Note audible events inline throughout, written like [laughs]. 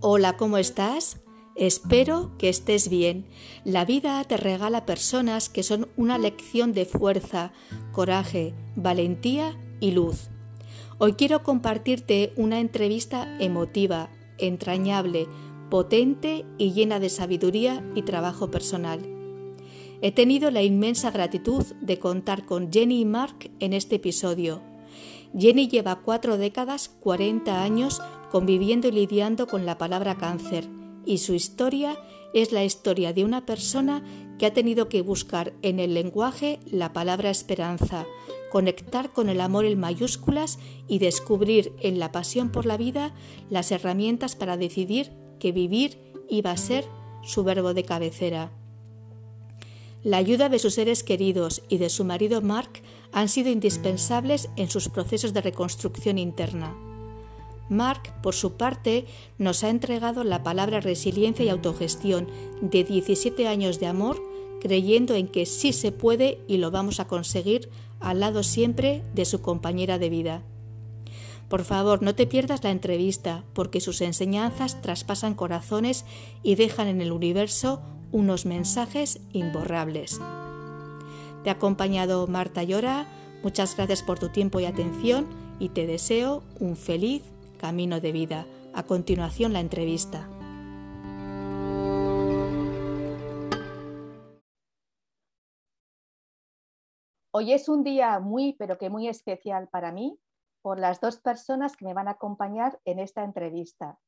Hola, ¿cómo estás? Espero que estés bien. La vida te regala personas que son una lección de fuerza, coraje, valentía y luz. Hoy quiero compartirte una entrevista emotiva, entrañable, potente y llena de sabiduría y trabajo personal. He tenido la inmensa gratitud de contar con Jenny y Mark en este episodio. Jenny lleva cuatro décadas, 40 años, conviviendo y lidiando con la palabra cáncer, y su historia es la historia de una persona que ha tenido que buscar en el lenguaje la palabra esperanza, conectar con el amor en mayúsculas y descubrir en la pasión por la vida las herramientas para decidir que vivir iba a ser su verbo de cabecera. La ayuda de sus seres queridos y de su marido Mark han sido indispensables en sus procesos de reconstrucción interna. Mark, por su parte, nos ha entregado la palabra resiliencia y autogestión de 17 años de amor, creyendo en que sí se puede y lo vamos a conseguir al lado siempre de su compañera de vida. Por favor, no te pierdas la entrevista, porque sus enseñanzas traspasan corazones y dejan en el universo unos mensajes imborrables. Te ha acompañado Marta Llora, muchas gracias por tu tiempo y atención y te deseo un feliz camino de vida. A continuación la entrevista. Hoy es un día muy, pero que muy especial para mí por las dos personas que me van a acompañar en esta entrevista,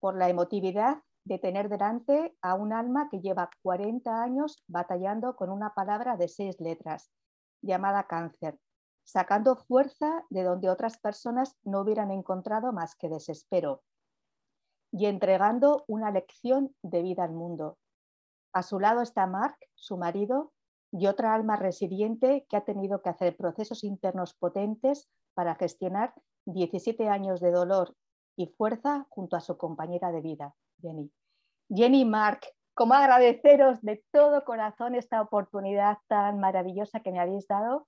por la emotividad de tener delante a un alma que lleva 40 años batallando con una palabra de seis letras, llamada cáncer, sacando fuerza de donde otras personas no hubieran encontrado más que desespero y entregando una lección de vida al mundo. A su lado está Mark, su marido, y otra alma resiliente que ha tenido que hacer procesos internos potentes para gestionar 17 años de dolor y fuerza junto a su compañera de vida, Jenny. Jenny Mark, ¿cómo agradeceros de todo corazón esta oportunidad tan maravillosa que me habéis dado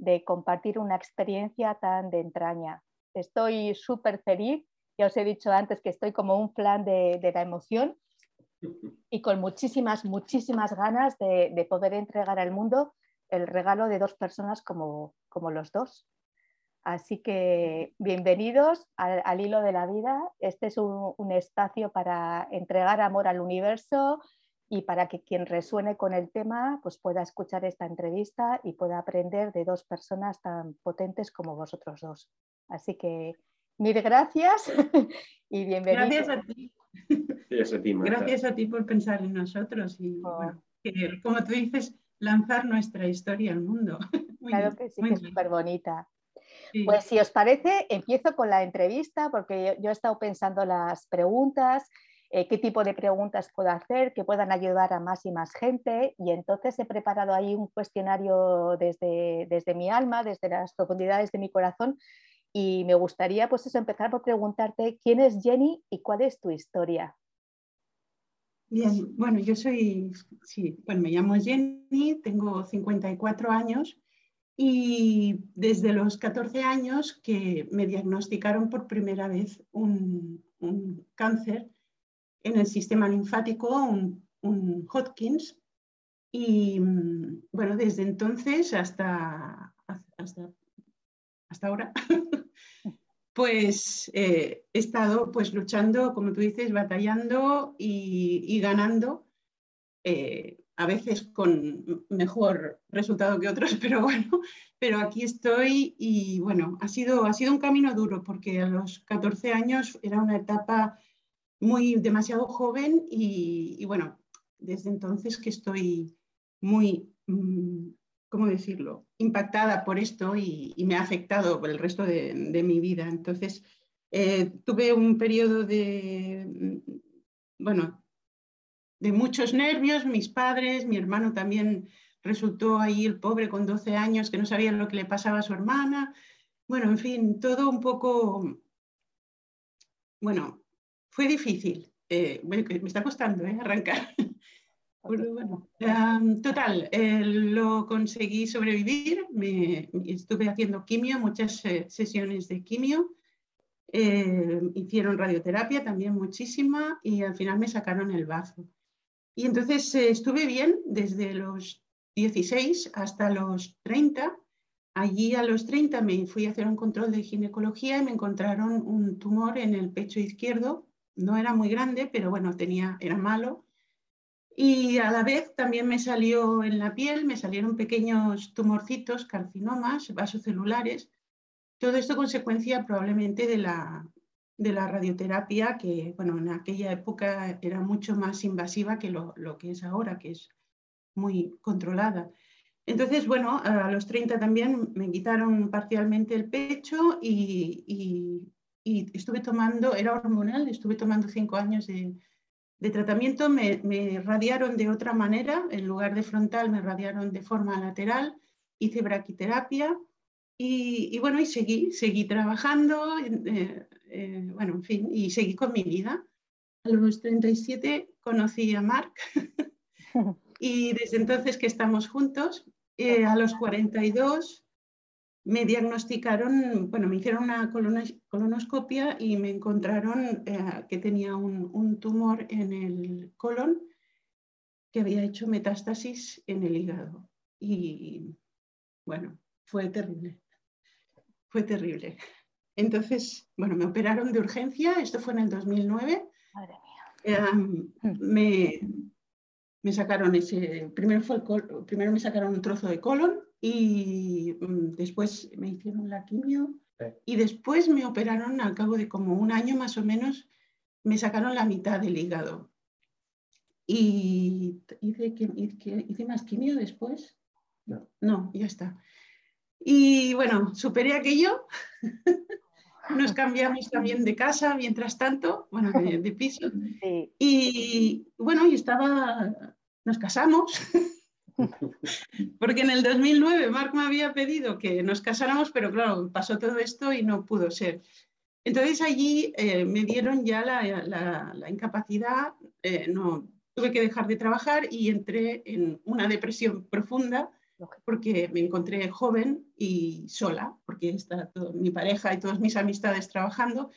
de compartir una experiencia tan de entraña. Estoy súper feliz, ya os he dicho antes que estoy como un plan de, la emoción [laughs] y con muchísimas, muchísimas ganas de, poder entregar al mundo el regalo de dos personas como, como los dos. Así que bienvenidos al, hilo de la vida. Este es un, espacio para entregar amor al universo, y para que quien resuene con el tema pues pueda escuchar esta entrevista y pueda aprender de dos personas tan potentes como vosotros dos. Así que mil gracias [laughs] y bienvenidos. Gracias a ti. Gracias a ti, por pensar en nosotros y oh. como tú dices, lanzar nuestra historia al mundo. [laughs] claro que sí, que es súper bonita. Pues si os parece, empiezo con la entrevista porque yo he estado pensando las preguntas eh, qué tipo de preguntas puedo hacer que puedan ayudar a más y más gente. Y entonces he preparado ahí un cuestionario desde, desde mi alma, desde las profundidades de mi corazón. Y me gustaría pues eso, empezar por preguntarte quién es Jenny y cuál es tu historia. Bien, bueno, yo soy, sí, pues me llamo Jenny, tengo 54 años y desde los 14 años que me diagnosticaron por primera vez un, un cáncer en el sistema linfático un, un y mm, bueno, desde entonces hasta, hasta, hasta ahora, [laughs] pues eh, he estado pues luchando, como tú dices, batallando y, ganando, eh, a veces con mejor resultado que otros, [laughs] pero bueno, pero aquí estoy y bueno, ha sido, ha sido un camino duro porque a los 14 años era una etapa muy demasiado joven y, bueno, desde entonces que estoy muy, mm, ¿cómo decirlo?, impactada por esto y, me ha afectado por el resto de, mi vida. Entonces, eh, tuve un periodo de, mm, bueno, de muchos nervios, mis padres, mi hermano también resultó ahí el pobre con 12 años que no sabía lo que le pasaba a su hermana. Bueno, en fin, todo un poco, bueno, fue difícil. Eh, me está costando eh, arrancar. [laughs] bueno, [laughs] total, eh, lo conseguí sobrevivir. Me, estuve haciendo quimio, muchas sesiones de quimio. eh, hicieron radioterapia también muchísima y al final me sacaron el bazo. Y entonces eh, estuve bien desde los 16 hasta los 30. Allí a los 30 me fui a hacer un control de ginecología y me encontraron un tumor en el pecho izquierdo. No era muy grande, pero bueno, tenía, era malo. Y a la vez también me salió en la piel, me salieron pequeños tumorcitos, carcinomas, vasocelulares, todo esto consecuencia probablemente de la, de la radioterapia, que bueno, en aquella época era mucho más invasiva que lo, que es ahora, que es muy controlada. Entonces, bueno, a los 30 también me quitaron parcialmente el pecho y, estuve tomando, era hormonal, estuve tomando cinco años de, tratamiento, me, me, radiaron de otra manera, en lugar de frontal me radiaron de forma lateral, hice braquiterapia y, bueno, y seguí, seguí trabajando, eh, eh, bueno, en fin, y seguí con mi vida. A los 37 conocí a Marc [laughs] y desde entonces que estamos juntos, eh, a los 42 me diagnosticaron, bueno, me hicieron una colonoscopia y me encontraron que tenía un, un, tumor en el colon que había hecho metástasis en el hígado. Y bueno, fue terrible fue terrible. Entonces, bueno, me operaron de urgencia, esto fue en el 2009. Madre mía. Hmm. me, me, sacaron ese, primero, fue el primero me sacaron un trozo de colon y mm, después me hicieron la quimio y después me operaron al cabo de como un año más o menos, me sacaron la mitad del hígado. Y hice, hice, hice más quimio después. No. no, ya está. Y bueno, superé aquello. [laughs] Nos cambiamos también de casa mientras tanto, bueno, de, piso. [laughs] Y bueno, y estaba, nos casamos. [laughs] [laughs] Porque en el 2009 Marc me había pedido que nos casáramos, pero claro, pasó todo esto y no pudo ser. Entonces allí eh, me dieron ya la, incapacidad, eh, no, tuve que dejar de trabajar y entré en una depresión profunda porque me encontré joven y sola, porque está mi pareja y todas mis amistades trabajando,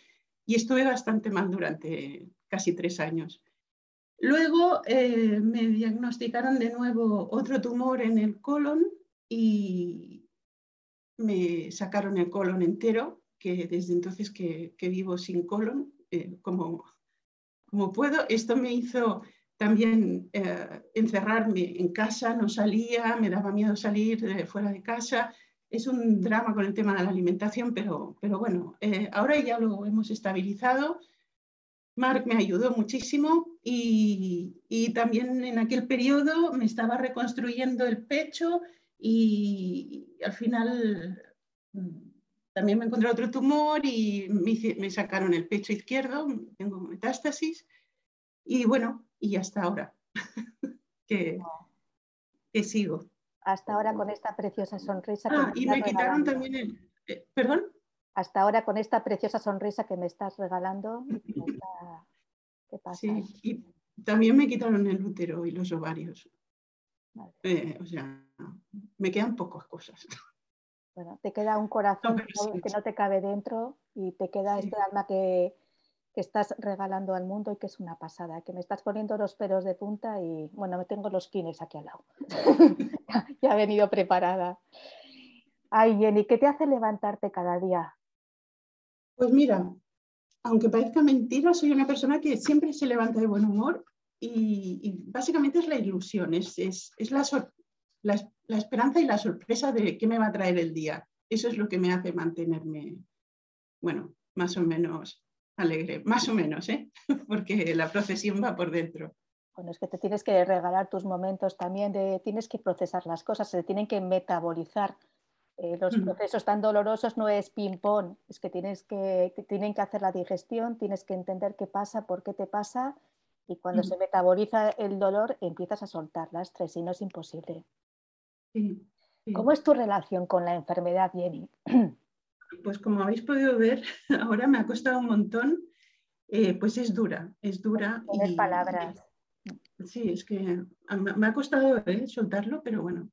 y estuve bastante mal durante casi tres años. Luego eh, me diagnosticaron de nuevo otro tumor en el colon y me sacaron el colon entero, que desde entonces que, vivo sin colon, eh, como, como puedo. Esto me hizo también eh, encerrarme en casa, no salía, me daba miedo salir fuera de casa. Es un drama con el tema de la alimentación, pero, pero bueno, ahora ya lo hemos estabilizado. Marc me ayudó muchísimo y, y, también en aquel periodo me estaba reconstruyendo el pecho y, al final mm, también me encontré otro tumor y me, me sacaron el pecho izquierdo, tengo metástasis y bueno, y hasta ahora [laughs] que, que, sigo. Hasta ahora con esta preciosa sonrisa. Ah, y me quitaron también el... Eh, ¿Perdón? Hasta ahora con esta preciosa sonrisa que me estás regalando. [laughs] ¿Qué pasa? Sí, y también me quitaron el útero y los ovarios. Eh, o sea, me quedan pocas cosas. Bueno, te queda un corazón que no te cabe dentro y te queda este alma que, que estás regalando al mundo y que es una pasada, que me estás poniendo los pelos de punta y bueno, me tengo los kines aquí al lado. [laughs] ya he venido preparada. Ay, Jenny, ¿qué te hace levantarte cada día? Pues mira, aunque parezca mentira, soy una persona que siempre se levanta de buen humor y, básicamente es la ilusión, es, la, la esperanza y la sorpresa de qué me va a traer el día. Eso es lo que me hace mantenerme, bueno, más o menos alegre, más o menos, ¿eh? [laughs] porque la procesión va por dentro. Bueno, es que te tienes que regalar tus momentos también, de, tienes que procesar las cosas, se tienen que metabolizar. Eh, los procesos tan dolorosos no es ping-pong, es que, tienes que, tienen que hacer la digestión, tienes que entender qué pasa, por qué te pasa, y cuando se metaboliza el dolor empiezas a soltar la estrés y no es imposible. ¿Cómo es tu relación con la enfermedad, Jenny? pues como habéis podido ver, [laughs] ahora me ha costado un montón, eh, pues es dura, es dura. y, palabras. sí, es que me ha costado eh, soltarlo, pero bueno.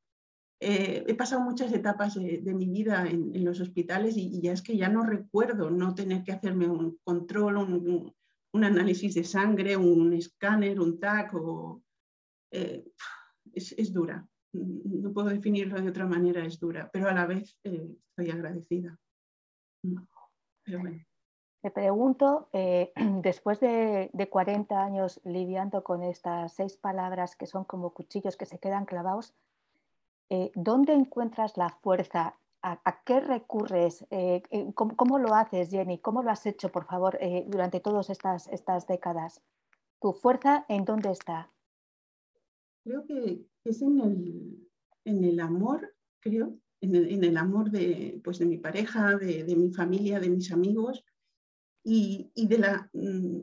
Eh, he pasado muchas etapas de, mi vida en, los hospitales y, ya es que ya no recuerdo no tener que hacerme un control, un, análisis de sangre, un escáner, un TAC. O, eh, es, dura. No puedo definirlo de otra manera, es dura, pero a la vez eh, estoy agradecida. Pero bueno. Te pregunto, eh, [clears throat] después de, 40 años lidiando con estas seis palabras que son como cuchillos que se quedan clavados, eh, ¿dónde encuentras la fuerza? ¿A, qué recurres? Eh, ¿cómo, lo haces, Jenny? ¿Cómo lo has hecho, por favor, durante todas estas, estas décadas? ¿Tu fuerza en dónde está? Creo que es en el, en el amor, creo, en el, amor de, pues, de mi pareja, de, de mi familia, de mis amigos y, de, la, mm,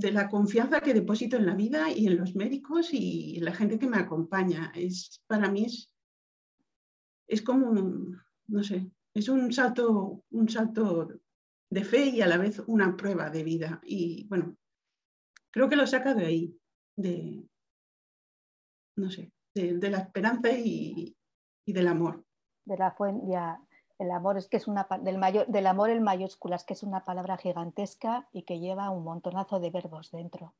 de la confianza que deposito en la vida y en los médicos y la gente que me acompaña. Es, para mí es, es como, no sé, es un salto, un salto de fe y a la vez una prueba de vida. Y bueno, creo que lo saca de ahí, de, no sé, de, la esperanza y, y, del amor. De la fuente, ya, el amor es que es una del, mayor, del amor en mayúsculas, que es una palabra gigantesca y que lleva un montonazo de verbos dentro.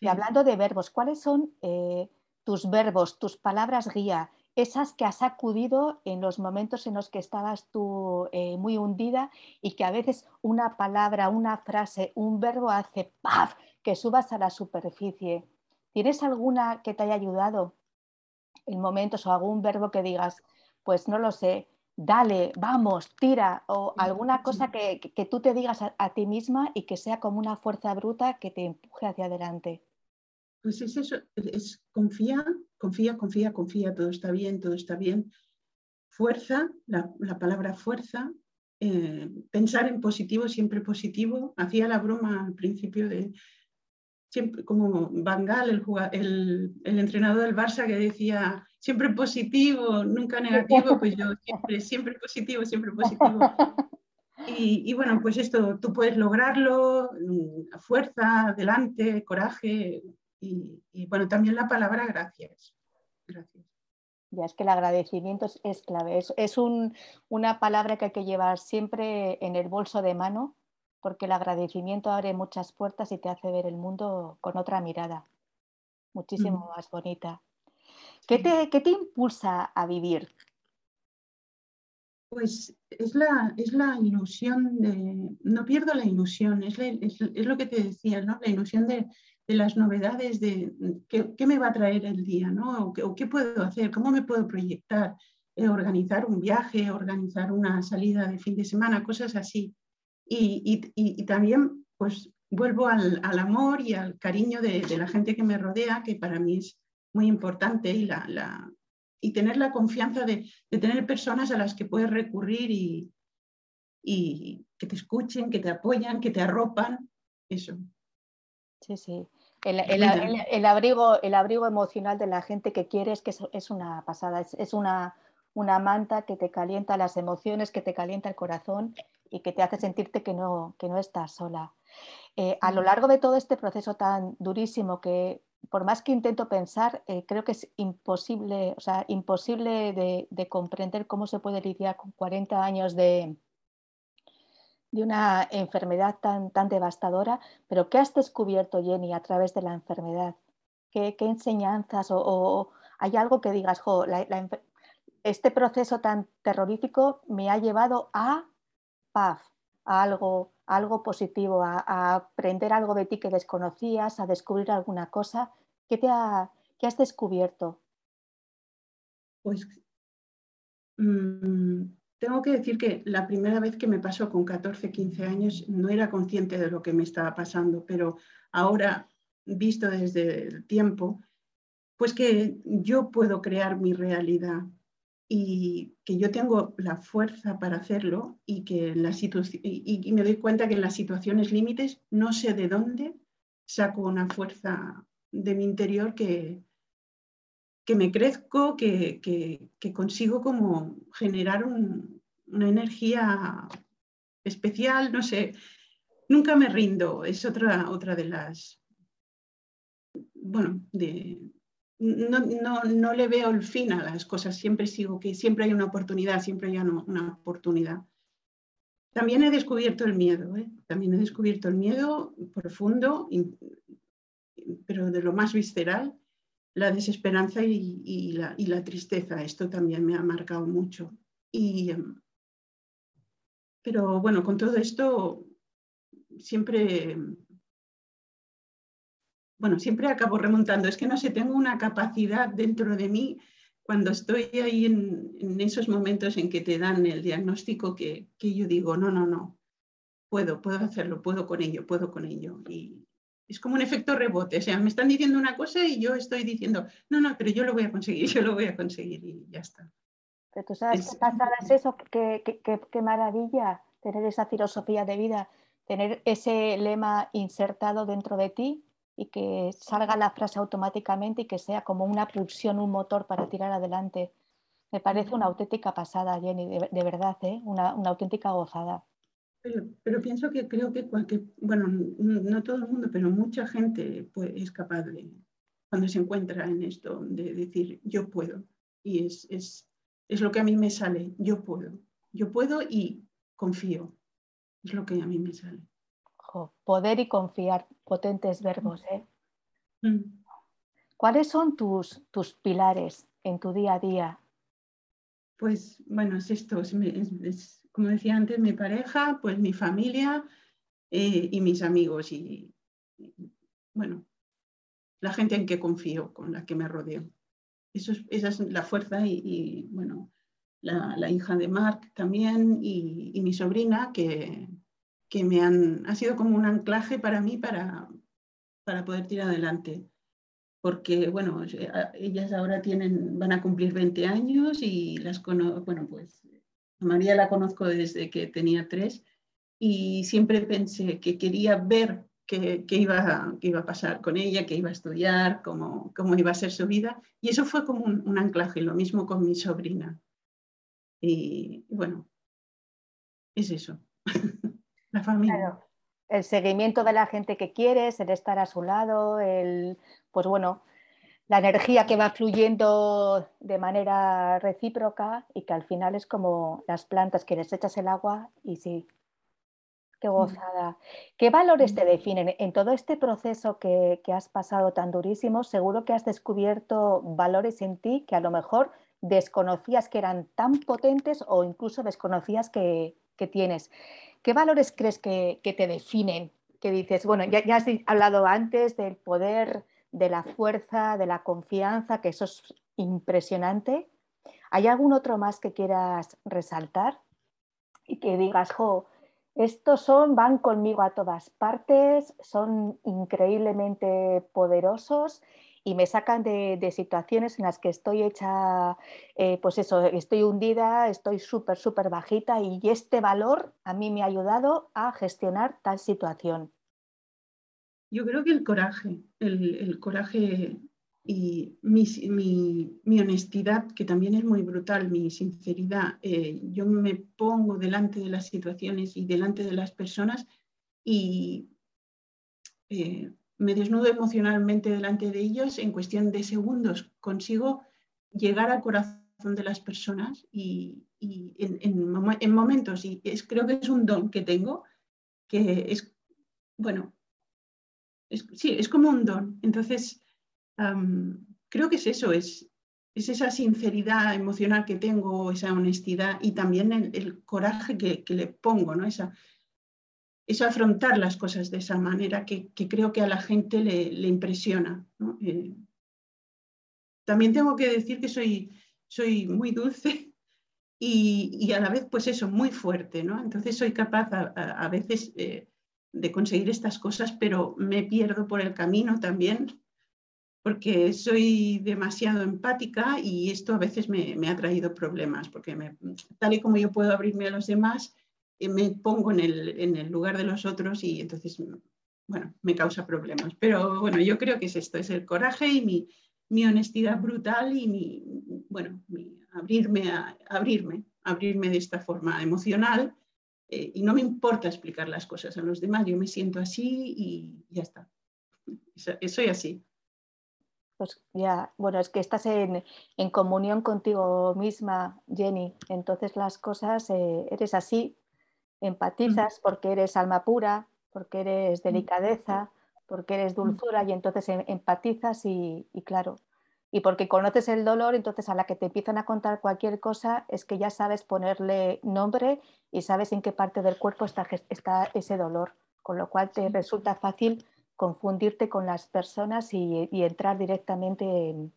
Y hablando de verbos, ¿cuáles son eh, tus verbos, tus palabras guía, esas que has acudido en los momentos en los que estabas tú eh, muy hundida y que a veces una palabra, una frase, un verbo hace ¡paf! que subas a la superficie? ¿Tienes alguna que te haya ayudado en momentos o algún verbo que digas, pues no lo sé, dale, vamos, tira, o alguna cosa que, tú te digas a, ti misma y que sea como una fuerza bruta que te empuje hacia adelante. Pues es eso, es confía, confía, confía, confía, todo está bien, todo está bien. Fuerza, la, palabra fuerza, eh, pensar en positivo, siempre positivo. Hacía la broma al principio de, siempre como Bangal, el, el, el, entrenador del Barça que decía siempre positivo, nunca negativo, pues yo siempre, siempre positivo, siempre positivo. Y, bueno, pues esto, tú puedes lograrlo, mm, fuerza, adelante, coraje y, bueno, también la palabra gracias. Gracias. Ya es que el agradecimiento es, clave, es, es un, una palabra que hay que llevar siempre en el bolso de mano porque el agradecimiento abre muchas puertas y te hace ver el mundo con otra mirada, muchísimo más bonita. ¿Qué te, impulsa a vivir? Pues es la, es la ilusión de, no pierdo la ilusión, es, lo que te decía, ¿no? la ilusión de, las novedades, de qué, me va a traer el día, ¿no? o, qué, puedo hacer, cómo me puedo proyectar, eh, organizar un viaje, organizar una salida de fin de semana, cosas así. Y, también pues vuelvo al, amor y al cariño de, la gente que me rodea, que para mí es muy importante, y, la, y tener la confianza de, tener personas a las que puedes recurrir y, y que te escuchen, que te apoyan, que te arropan, eso. Sí, sí. El, abrigo, el abrigo emocional de la gente que quieres que es, una pasada, es, una, una manta que te calienta las emociones, que te calienta el corazón y que te hace sentirte que no, que no estás sola. Eh, a lo largo de todo este proceso tan durísimo que por más que intento pensar, eh, creo que es imposible, o sea, imposible de, comprender cómo se puede lidiar con 40 años de, de una enfermedad tan, tan devastadora, pero ¿qué has descubierto, Jenny, a través de la enfermedad? ¿Qué, enseñanzas o, hay algo que digas, jo, este proceso tan terrorífico me ha llevado a paz, a algo, algo positivo, a, aprender algo de ti que desconocías, a descubrir alguna cosa. ¿Qué, te has descubierto? Pues mm, tengo que decir que la primera vez que me pasó con 14, 15 años no era consciente de lo que me estaba pasando, pero ahora, visto desde el tiempo, pues que yo puedo crear mi realidad y que yo tengo la fuerza para hacerlo y que la y, y, me doy cuenta que en las situaciones límites no sé de dónde saco una fuerza de mi interior que, que me crezco, que, que, consigo como generar una energía especial, no sé, nunca me rindo, es otra, otra de las, bueno, de, no, no, le veo el fin a las cosas, siempre sigo que siempre hay una oportunidad, siempre hay una, oportunidad. También he descubierto el miedo, ¿eh? también he descubierto el miedo profundo, pero de lo más visceral, la desesperanza y, la, y, la, tristeza. Esto también me ha marcado mucho. Y, em, pero bueno, con todo esto siempre bueno, siempre acabo remontando. Es que no sé, tengo una capacidad dentro de mí cuando estoy ahí en, esos momentos en que te dan el diagnóstico que, yo digo, no, no, no, puedo, puedo hacerlo, puedo con ello, puedo con ello. Y es como un efecto rebote. O sea, me están diciendo una cosa y yo estoy diciendo, no, no, pero yo lo voy a conseguir, [laughs] yo lo voy a conseguir y ya está. Pero tú sabes qué pasada es eso, qué, qué maravilla tener esa filosofía de vida, tener ese lema insertado dentro de ti y que salga la frase automáticamente y que sea como una pulsión, un motor para tirar adelante. Me parece una auténtica pasada, Jenny, de, verdad, ¿eh? una, auténtica gozada. Pero, pienso que creo que cualquier, bueno, no todo el mundo, pero mucha gente pues, es capaz de, cuando se encuentra en esto, de decir, yo puedo. Y es, es, es lo que a mí me sale, yo puedo. Yo puedo y confío. Es lo que a mí me sale poder y confiar, potentes verbos. ¿eh? Mm. ¿Cuáles son tus, tus pilares en tu día a día? Pues bueno, es esto, como decía antes, mi pareja, pues mi familia eh, y mis amigos y, bueno, la gente en que confío, con la que me rodeo. Eso esa es la fuerza y, bueno, la, hija de Mark también y mi sobrina que, que me han, ha sido como un anclaje para mí para, para poder tirar adelante. Porque, bueno, ellas ahora tienen, van a cumplir 20 años y las conozco, bueno, pues María la conozco desde que tenía tres y siempre pensé que quería ver qué, iba, qué iba a pasar con ella, qué iba a estudiar, cómo, cómo iba a ser su vida. Y eso fue como un, un anclaje, lo mismo con mi sobrina. Y bueno, es eso. [laughs] La familia. El seguimiento de la gente que quieres, el estar a su lado, el, pues bueno, la energía que va fluyendo de manera recíproca y que al final es como las plantas que les echas el agua y sí, qué mm. gozada. ¿Qué valores te definen? En todo este proceso que, has pasado tan durísimo, seguro que has descubierto valores en ti que a lo mejor desconocías que eran tan potentes o incluso desconocías que, tienes. ¿Qué valores crees que, te definen? Que dices, bueno, ya, has hablado antes del poder, de la fuerza, de la confianza, que eso es impresionante. ¿Hay algún otro más que quieras resaltar? Y que digas, jo, estos son, van conmigo a todas partes, son increíblemente poderosos y me sacan de, situaciones en las que estoy hecha, eh, pues eso, estoy hundida, estoy súper, súper bajita y este valor a mí me ha ayudado a gestionar tal situación. Yo creo que el coraje, el, coraje y mi, honestidad, que también es muy brutal, mi sinceridad, eh, yo me pongo delante de las situaciones y delante de las personas y eh, me desnudo emocionalmente delante de ellos, en cuestión de segundos consigo llegar al corazón de las personas y, en, momentos, y es, creo que es un don que tengo, que es, bueno, sí, es como un don. Entonces, creo que es eso, es, es esa sinceridad emocional que tengo, esa honestidad y también el, coraje que, que, le pongo, ¿no? Esa, es afrontar las cosas de esa manera que, creo que a la gente le, impresiona. Eh, también tengo que decir que soy, soy muy dulce [laughs] y, a la vez, pues eso, muy fuerte. ¿no? Entonces soy capaz a, veces eh, de conseguir estas cosas, pero me pierdo por el camino también porque soy demasiado empática y esto a veces me, ha traído problemas, porque tal y como yo puedo abrirme a los demás, me pongo en el, lugar de los otros y entonces, bueno, me causa problemas. Pero bueno, yo creo que es esto, es el coraje y mi, honestidad brutal y mi, bueno, abrirme, a, abrirme, abrirme de esta forma emocional eh, y no me importa explicar las cosas a los demás, yo me siento así y ya está. Soy así. Pues ya, bueno, es que estás en, comunión contigo misma, Jenny. Entonces las cosas, eh, eres así, empatizas porque eres alma pura, porque eres delicadeza, porque eres dulzura y entonces em, empatizas y, claro, y porque conoces el dolor, entonces a la que te empiezan a contar cualquier cosa es que ya sabes ponerle nombre y sabes en qué parte del cuerpo está, está ese dolor, con lo cual te resulta fácil confundirte con las personas y, entrar directamente en,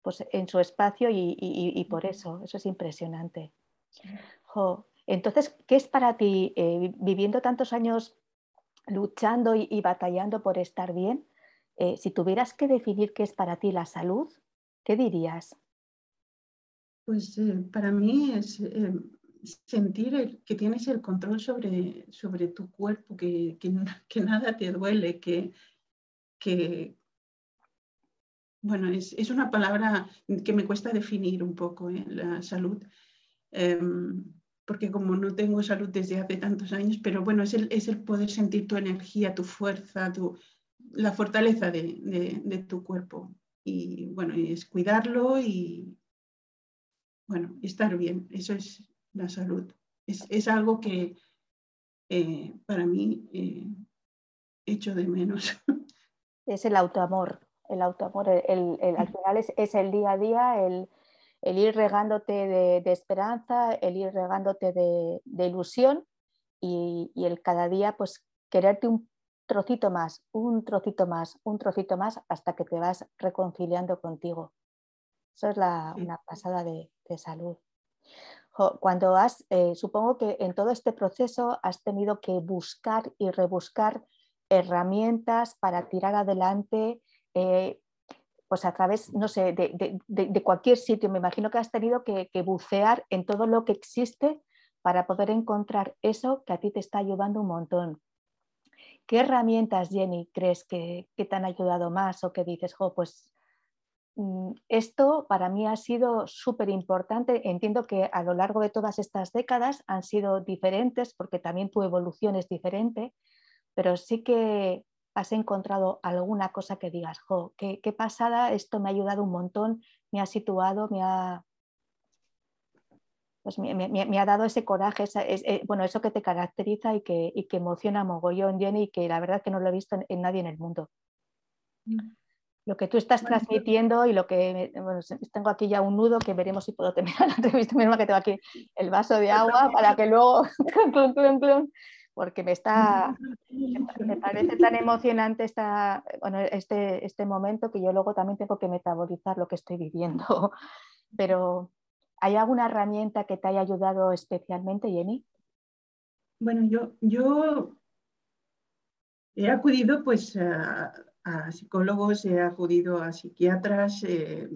pues, en su espacio y, por eso, eso es impresionante. Entonces, ¿qué es para ti, eh, viviendo tantos años luchando y, batallando por estar bien, eh, si tuvieras que definir qué es para ti la salud, ¿qué dirías? Pues eh, para mí es eh, sentir que tienes el control sobre, sobre tu cuerpo, que, [laughs] que, nada te duele, que, que bueno, es, es, una palabra que me cuesta definir un poco, la salud. Em, porque como no tengo salud desde hace tantos años, pero bueno, es el, es el poder sentir tu energía, tu fuerza, tu, la fortaleza de, de, tu cuerpo. Y bueno, es cuidarlo y bueno, estar bien. Eso es la salud. Es, es algo que eh, para mí eh, echo de menos. [laughs] Es el autoamor. El autoamor, el, el, al final es, es el día a día, el, el ir regándote de, esperanza, el ir regándote de, ilusión y, el cada día pues quererte un trocito más, un trocito más, un trocito más hasta que te vas reconciliando contigo. Eso es la, una pasada de, salud. Cuando has, eh, supongo que en todo este proceso has tenido que buscar y rebuscar herramientas para tirar adelante, eh, pues a través, no sé, de, cualquier sitio. Me imagino que has tenido que, bucear en todo lo que existe para poder encontrar eso que a ti te está ayudando un montón. ¿Qué herramientas, Jenny, crees que, te han ayudado más o que dices, jo, pues mm, esto para mí ha sido súper importante. Entiendo que a lo largo de todas estas décadas han sido diferentes porque también tu evolución es diferente, pero sí que has encontrado alguna cosa que digas, jo, qué, pasada, esto me ha ayudado un montón, me ha situado, me ha, pues me, ha dado ese coraje, eh, bueno, eso que te caracteriza y que, y que emociona mogollón, Jenny, y que la verdad que no lo he visto en, nadie en el mundo. Mm. Lo que tú estás transmitiendo y lo que, bueno, tengo aquí ya un nudo que veremos si puedo terminar [laughs] la entrevista misma que tengo aquí el vaso de agua para que luego, [laughs] porque me está, me parece tan emocionante esta, bueno, este, este momento que yo luego también tengo que metabolizar lo que estoy viviendo. [laughs] Pero, ¿hay alguna herramienta que te haya ayudado especialmente, Jenny? Bueno, yo, yo he acudido pues a, psicólogos, he acudido a psiquiatras, eh,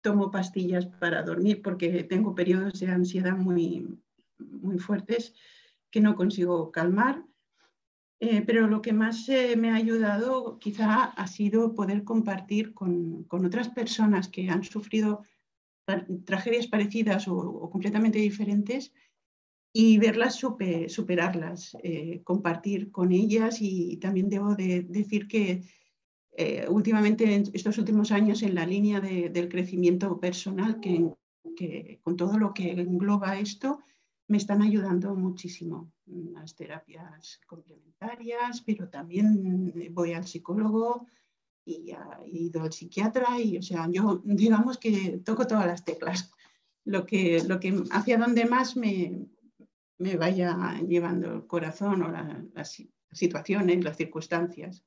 tomo pastillas para dormir porque tengo periodos de ansiedad muy, muy fuertes que no consigo calmar. Eh, pero lo que más eh, me ha ayudado quizá ha sido poder compartir con, otras personas que han sufrido tragedias parecidas o, completamente diferentes y verlas superarlas, eh, compartir con ellas y también debo de decir que últimamente en estos últimos años en la línea del crecimiento personal, que, con todo lo que engloba esto, me están ayudando muchísimo las terapias complementarias, pero también voy al psicólogo y he ido al psiquiatra y, o sea, yo [laughs] digamos que toco todas las teclas, lo que, lo que hacia donde más me, me vaya llevando el corazón o las situaciones, las circunstancias.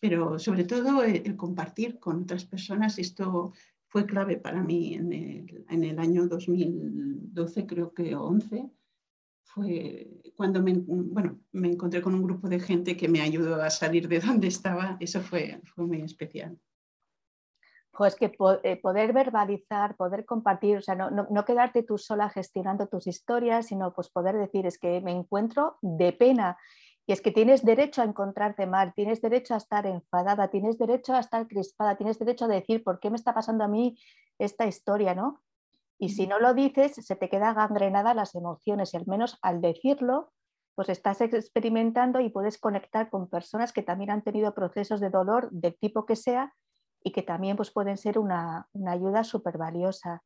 Pero sobre todo el compartir con otras personas, esto fue clave para mí en el, en el año 2012, creo que 11. Fue cuando me, bueno, me encontré con un grupo de gente que me ayudó a salir de [laughs] donde estaba. Eso fue, fue muy especial. Pues que eh, poder verbalizar, poder compartir, o sea, no, no, no, quedarte tú sola gestionando tus historias, sino pues poder decir, es que me encuentro de pena y es que tienes derecho a encontrarte mal, tienes derecho a estar enfadada, tienes derecho a estar crispada, tienes derecho a decir por qué me está pasando a mí esta historia, ¿no? Y si no lo dices, se te queda gangrenada las emociones y al menos al decirlo, pues estás experimentando y puedes conectar con personas que también han tenido procesos de dolor del tipo que sea y que también pues, pueden ser una, ayuda súper valiosa,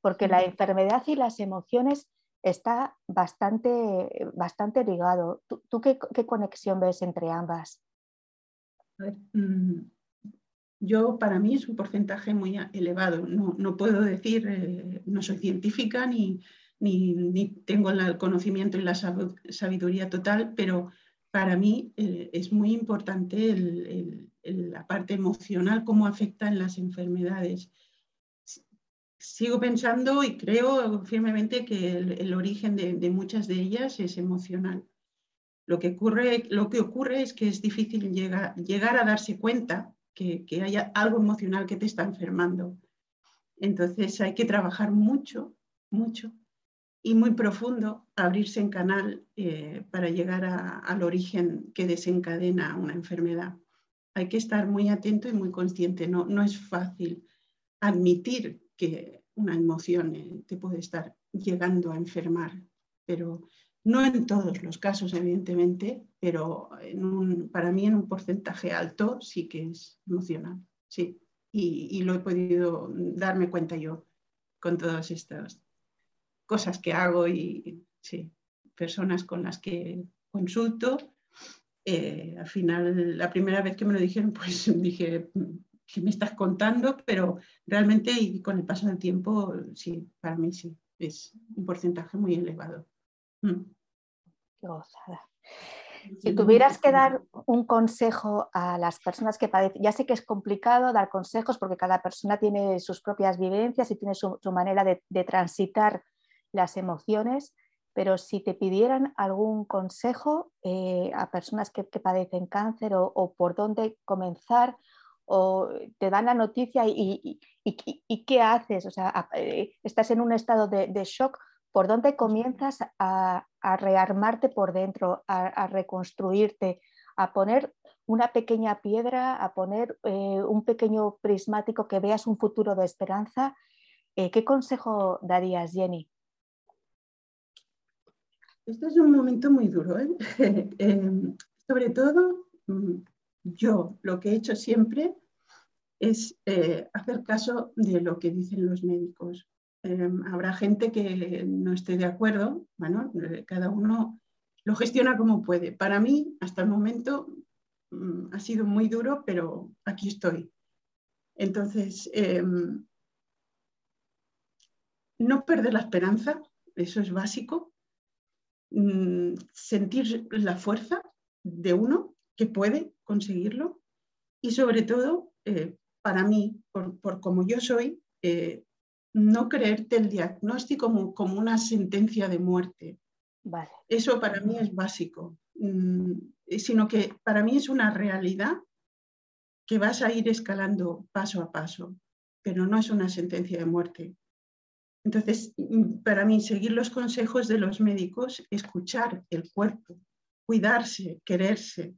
porque la enfermedad y las emociones está bastante, bastante ligado. ¿Tú, qué, conexión ves entre ambas? Mm, yo, para mí es un porcentaje muy elevado. No, puedo decir, eh, no soy científica ni, ni, tengo el conocimiento y la sabiduría total, pero para mí eh, es muy importante la parte emocional, cómo afecta en las enfermedades. Sigo pensando y creo firmemente que el, origen de, muchas de ellas es emocional. Lo que, ocurre, lo que ocurre es que es difícil llegar, llegar a darse cuenta que, que haya algo emocional que te está enfermando. Entonces hay que trabajar mucho, mucho y muy profundo abrirse en canal eh, para llegar al origen que desencadena una enfermedad. Hay que estar muy atento y muy consciente. No, no es fácil admitir que una emoción eh, te puede estar llegando a enfermar, pero no en todos los casos, evidentemente, pero para mí en un porcentaje alto sí que es emocional, sí. Y, y lo he podido darme cuenta yo con todas estas cosas que hago y sí, personas con las que consulto. Eh, al final, la primera vez que me lo dijeron, pues [laughs] dije, ¿qué me estás contando? Pero realmente, y con el paso del tiempo, sí, para mí sí, es un porcentaje muy elevado. Mm. Qué gozada. Si tuvieras que dar un consejo a las personas que padecen, ya sé que es complicado dar consejos porque cada persona tiene sus propias vivencias y tiene su, manera de, de, transitar las emociones, pero si te pidieran algún consejo eh, a personas que, padecen cáncer o, por dónde comenzar, o te dan la noticia y, qué haces, o sea, eh, estás en un estado de, shock, ¿por dónde comienzas a, rearmarte por dentro, a, reconstruirte, a poner una pequeña piedra, a poner eh, un pequeño prismático que veas un futuro de esperanza? ¿Qué consejo darías, Jenny? Este es un momento muy duro. ¿eh? [laughs] Em, sobre todo, mm, yo lo que he hecho siempre es eh, hacer caso de lo que dicen los médicos. Em, habrá gente que no esté de acuerdo, bueno, eh, cada uno lo gestiona como puede. Para mí, hasta el momento, mm, ha sido muy duro, pero aquí estoy. Entonces, no perder la esperanza, eso es básico. Mm, sentir la fuerza de uno que puede conseguirlo y sobre todo, eh, para mí, por, como yo soy, eh, no creerte el diagnóstico como, como, una sentencia de muerte. Eso para mí es básico, mm, sino que para mí es una realidad que vas a ir escalando paso a paso, pero no es una sentencia de muerte. Entonces, mm, para mí, seguir los consejos de los médicos, escuchar el cuerpo, cuidarse, quererse,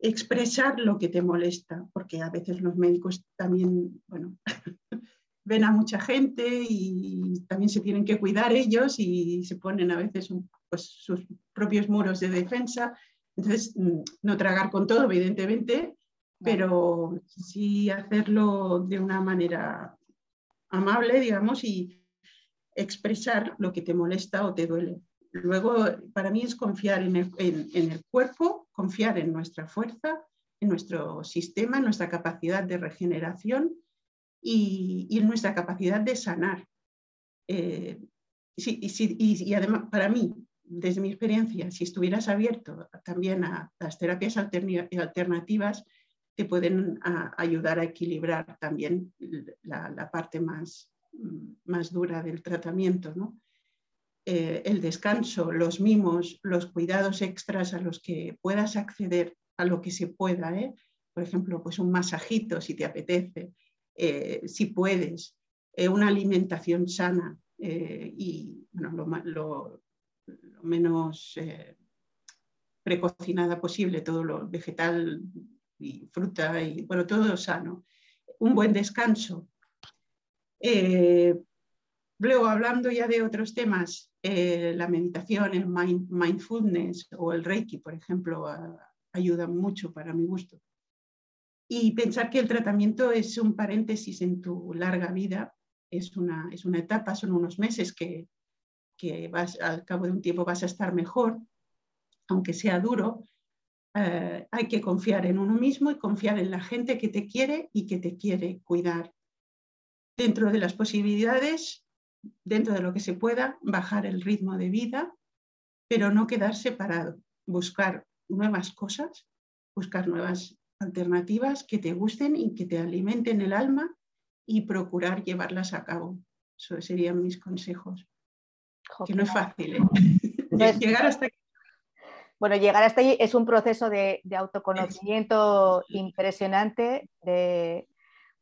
expresar lo que te molesta, porque a veces los médicos también, bueno, [laughs] ven a mucha gente y también se tienen que cuidar ellos y se ponen a veces pues, sus propios muros de defensa. Entonces, mm, no tragar con todo, evidentemente, pero sí hacerlo de una manera amable, digamos, y expresar lo que te molesta o te duele. Luego, para mí es confiar en el, cuerpo, confiar en nuestra fuerza, en nuestro sistema, en nuestra capacidad de regeneración y, en nuestra capacidad de sanar. Eh, y, además, para mí, desde mi experiencia, si estuvieras abierto también a las terapias alternativas, te pueden ayudar a equilibrar también la, parte más, más, dura del tratamiento. ¿no? Eh, el descanso, los mimos, los cuidados extras a los que puedas acceder a lo que se pueda. ¿eh? Por ejemplo, pues un masajito si te apetece, eh, si puedes, una alimentación sana y lo, lo, menos precocinada posible, todo lo vegetal y fruta y bueno, todo sano. Un buen descanso. Eh, luego, hablando ya de otros temas, eh, la meditación, el mindfulness o el reiki, por ejemplo, ayudan mucho para mi gusto. y pensar que el tratamiento es un paréntesis en tu larga vida, es una, es una etapa, son unos meses que, que vas, al cabo de un tiempo vas a estar mejor, aunque sea duro, eh, hay que confiar en uno mismo y confiar en la gente que te quiere y que te quiere cuidar. Dentro de las posibilidades, dentro de lo que se pueda, bajar el ritmo de vida, pero no quedar separado, buscar nuevas cosas, buscar nuevas alternativas que te gusten y que te alimenten el alma y procurar llevarlas a cabo. Esos serían mis consejos. que no es fácil, ¿eh? [laughs] llegar hasta Bueno, llegar hasta ahí es un proceso de, autoconocimiento impresionante, de,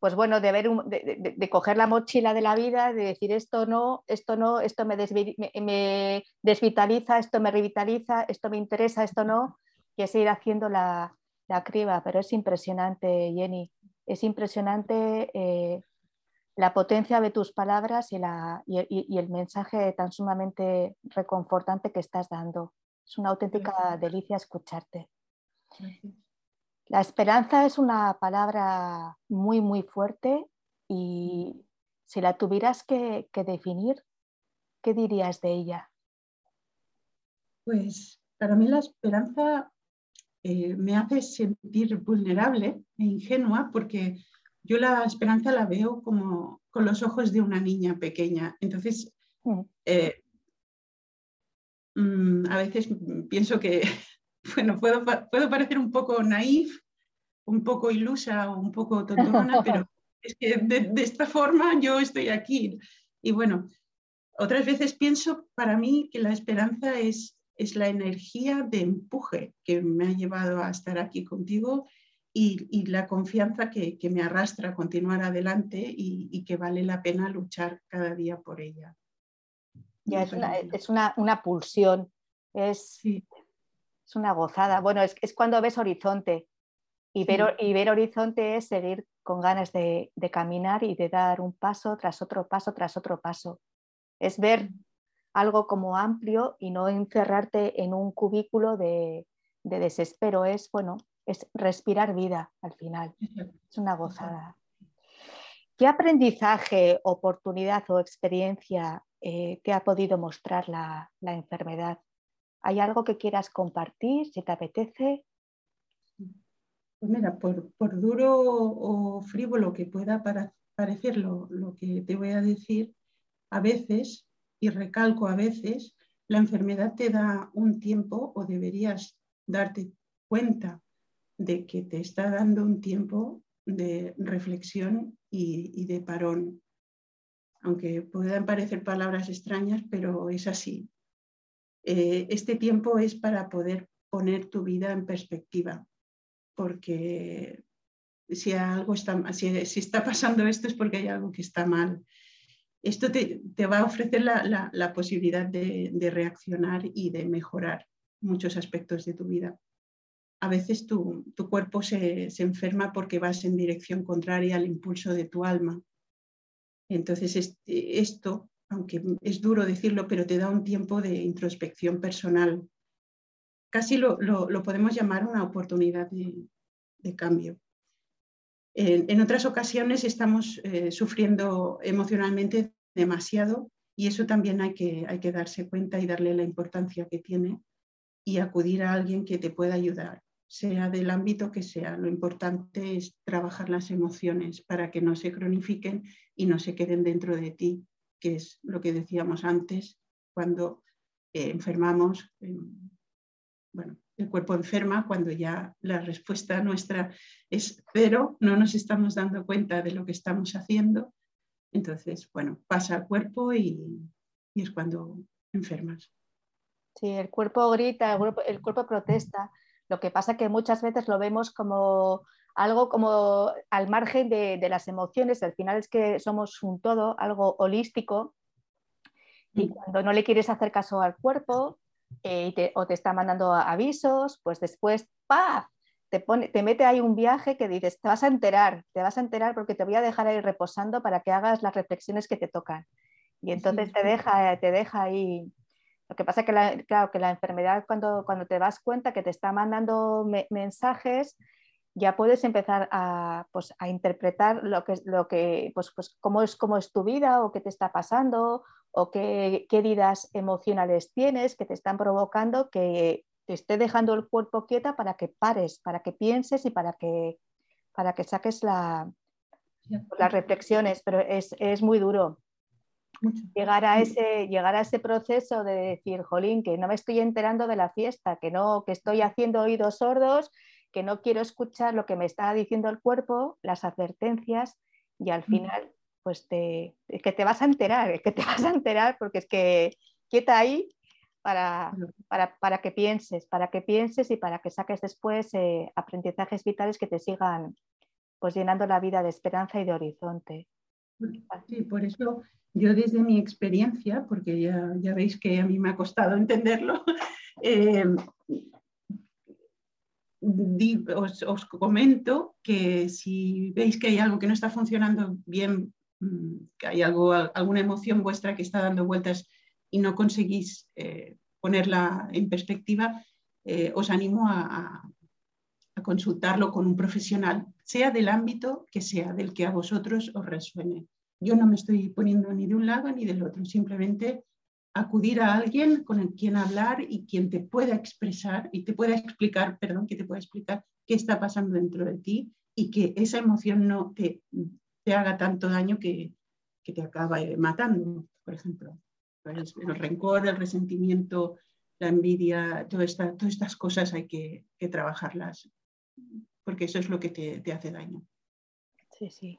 pues bueno, de, ver de, coger la mochila de la vida, de decir esto no, esto no, esto me, me desvitaliza, esto me revitaliza, esto me interesa, esto no, y es ir haciendo la, la criba, pero es impresionante, Jenny. Es impresionante eh, la potencia de tus palabras y, la, y, el mensaje tan sumamente reconfortante que estás dando. Es una auténtica delicia escucharte. La esperanza es una palabra muy, muy fuerte y si la tuvieras que, que definir, ¿qué dirías de ella? Pues para mí la esperanza eh, me hace sentir vulnerable e ingenua porque yo la esperanza la veo como con los ojos de una niña pequeña. Entonces, mm. Eh, mm, a veces pienso que, [laughs] bueno, puedo, puedo, parecer un poco naif, un poco ilusa o un poco tontona, pero [laughs] es que de, de esta forma yo estoy aquí. Y bueno, otras veces pienso para mí que la esperanza es es la energía de empuje que me ha llevado a estar aquí contigo y, la confianza que, me arrastra a continuar adelante y, que vale la pena luchar cada día por ella. Ya, es, una, pulsión, es, es, una gozada. Bueno, es, es cuando ves horizonte y ver, y ver horizonte es seguir con ganas de, de, caminar y de dar un paso tras otro paso tras otro paso. Es ver algo como amplio y no encerrarte en un cubículo de, desespero. Es, bueno, es respirar vida al final. Es una gozada. ¿Qué aprendizaje, oportunidad o experiencia eh, te ha podido mostrar la, enfermedad? ¿Hay algo que quieras compartir, si te apetece? Pues mira, por, duro o frívolo que pueda parecer lo, lo, que te voy a decir, a veces y recalco a veces, la enfermedad te da un tiempo o deberías darte cuenta de que te está dando un tiempo de reflexión y, de parón. Aunque puedan parecer palabras extrañas, pero es así. Eh, este tiempo es para poder poner tu vida en perspectiva, porque si algo está, si, si está pasando esto es porque hay algo que está mal esto te, va a ofrecer la, posibilidad de, reaccionar y de mejorar muchos aspectos de tu vida. A veces tu, cuerpo se, enferma porque vas en dirección contraria al impulso de tu alma. Entonces, esto, aunque es duro decirlo, pero te da un tiempo de introspección personal. Casi lo, podemos llamar una oportunidad de, cambio. En, otras ocasiones estamos eh, sufriendo emocionalmente demasiado y eso también hay que, hay que darse cuenta y darle la importancia que tiene y acudir a alguien que te pueda ayudar, sea del ámbito que sea. Lo importante es trabajar las emociones para que no se cronifiquen y no se queden dentro de ti, que es lo que decíamos antes, cuando eh, enfermamos, em, bueno, el cuerpo enferma cuando ya la respuesta nuestra es cero, no nos estamos dando cuenta de lo que estamos haciendo entonces, bueno, pasa al cuerpo y, es cuando enfermas. Sí, el cuerpo grita, el cuerpo, protesta. Lo que pasa que muchas veces lo vemos como algo como al margen de, las emociones. Al final es que somos un todo, algo holístico. Y mm. cuando no le quieres hacer caso al cuerpo eh, o te está mandando avisos, pues después, ¡paf! te, mete ahí un viaje que dices, te vas a enterar, te vas a enterar porque te voy a dejar ahí reposando para que hagas las reflexiones que te tocan. Y entonces te, deja, te deja ahí. Lo que pasa es que la, claro, que la enfermedad, cuando, cuando te das cuenta que te está mandando mensajes, ya puedes empezar a, pues, a interpretar lo que, lo que pues, pues, cómo, es, cómo es tu vida o qué te está pasando o qué, qué heridas emocionales tienes que te están provocando que te esté dejando el cuerpo quieta para que pares, para que pienses y para que, para que saques la, las reflexiones, pero es, es muy duro. Llegar a, ese, llegar a ese proceso de decir, jolín, que no me estoy enterando de la fiesta, que no, que estoy haciendo oídos sordos, que no quiero escuchar lo que me está diciendo el cuerpo, las advertencias, y al final, pues te, que te vas a enterar, que te [laughs] vas a enterar, porque es que quieta ahí para, para, para que pienses, para que pienses y para que saques después eh, aprendizajes vitales que te sigan pues llenando la vida de esperanza y de horizonte. Sí, por eso yo desde mi experiencia, porque ya, ya veis que a mí me ha costado [laughs] entenderlo, [laughs] eh, os, comento que si veis que hay algo que no está funcionando bien, mm, que hay algo, alguna emoción vuestra que está dando vueltas y no conseguís eh, ponerla en perspectiva, eh, os animo a, a, consultarlo con un profesional, sea del ámbito que sea, del que a vosotros os resuene. Yo no me estoy poniendo ni de un lado ni del otro, simplemente acudir a alguien con quien hablar y quien te pueda expresar y te pueda explicar, perdón, que te pueda explicar qué está pasando dentro de ti y que esa emoción no te, te haga tanto daño que, que te acaba matando, por ejemplo. El rencor, el resentimiento, la envidia, todas estas cosas hay que, que, trabajarlas, porque eso es lo que te, te hace daño. Sí, sí.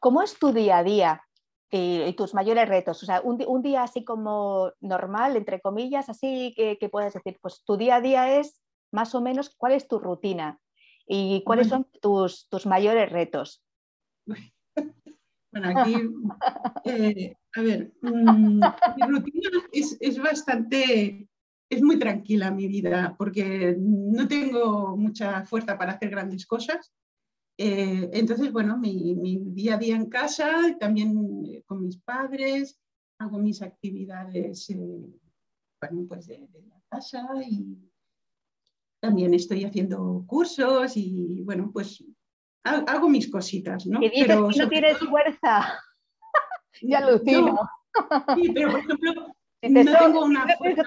¿Cómo es tu día a día y, tus mayores retos? O sea, un, día así como normal, entre comillas, así que, puedes decir, pues tu día a día es más o menos cuál es tu rutina y cuáles son tus, tus mayores retos. [laughs] Bueno, aquí, eh, a ver, mm, mi rutina es, es, bastante, es muy tranquila mi vida, porque no tengo mucha fuerza para hacer grandes cosas. Eh, entonces, bueno, mi, día a día en casa, también eh, con mis padres, hago mis actividades, eh, bueno, pues de, la casa y también estoy haendo cursos y, bueno, pues hago mis cositas, ¿no? pero que no tienes fuerza. [laughs] ya alucino. sí, pero por ejemplo, [laughs] no tengo una fuerza...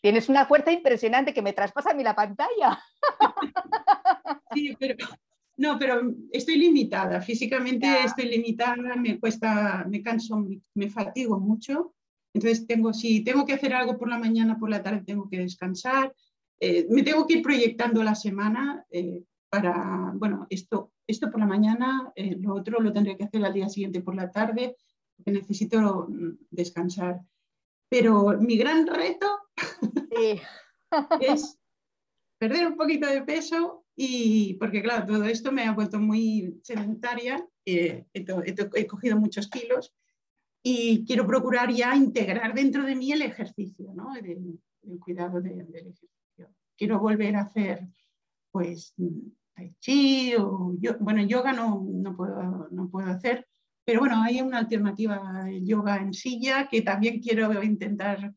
Tienes una fuerza impresionante que me traspasa a mí la pantalla. [laughs] sí, pero no, pero estoy limitada, físicamente estoy limitada, me cuesta, me canso, me, fatigo mucho. Entonces tengo, si tengo que hacer algo por la mañana, por la tarde tengo que descansar. Eh, me tengo que ir proyectando la semana eh, para, bueno, esto, esto por la mañana, eh, lo otro lo tendré que hacer al día siguiente por la tarde, porque necesito descansar. Pero mi gran reto [laughs] es perder un poquito de peso y porque, claro, todo esto me ha vuelto muy sedentaria, he, cogido muchos kilos y quiero procurar ya integrar dentro de mí el ejercicio, ¿no? el, cuidado del ejercicio. Quiero volver a hacer, pues, tai chi o yo, bueno, yoga no, no, puedo, no puedo hacer, pero bueno, hay una alternativa de yoga en silla que también quiero intentar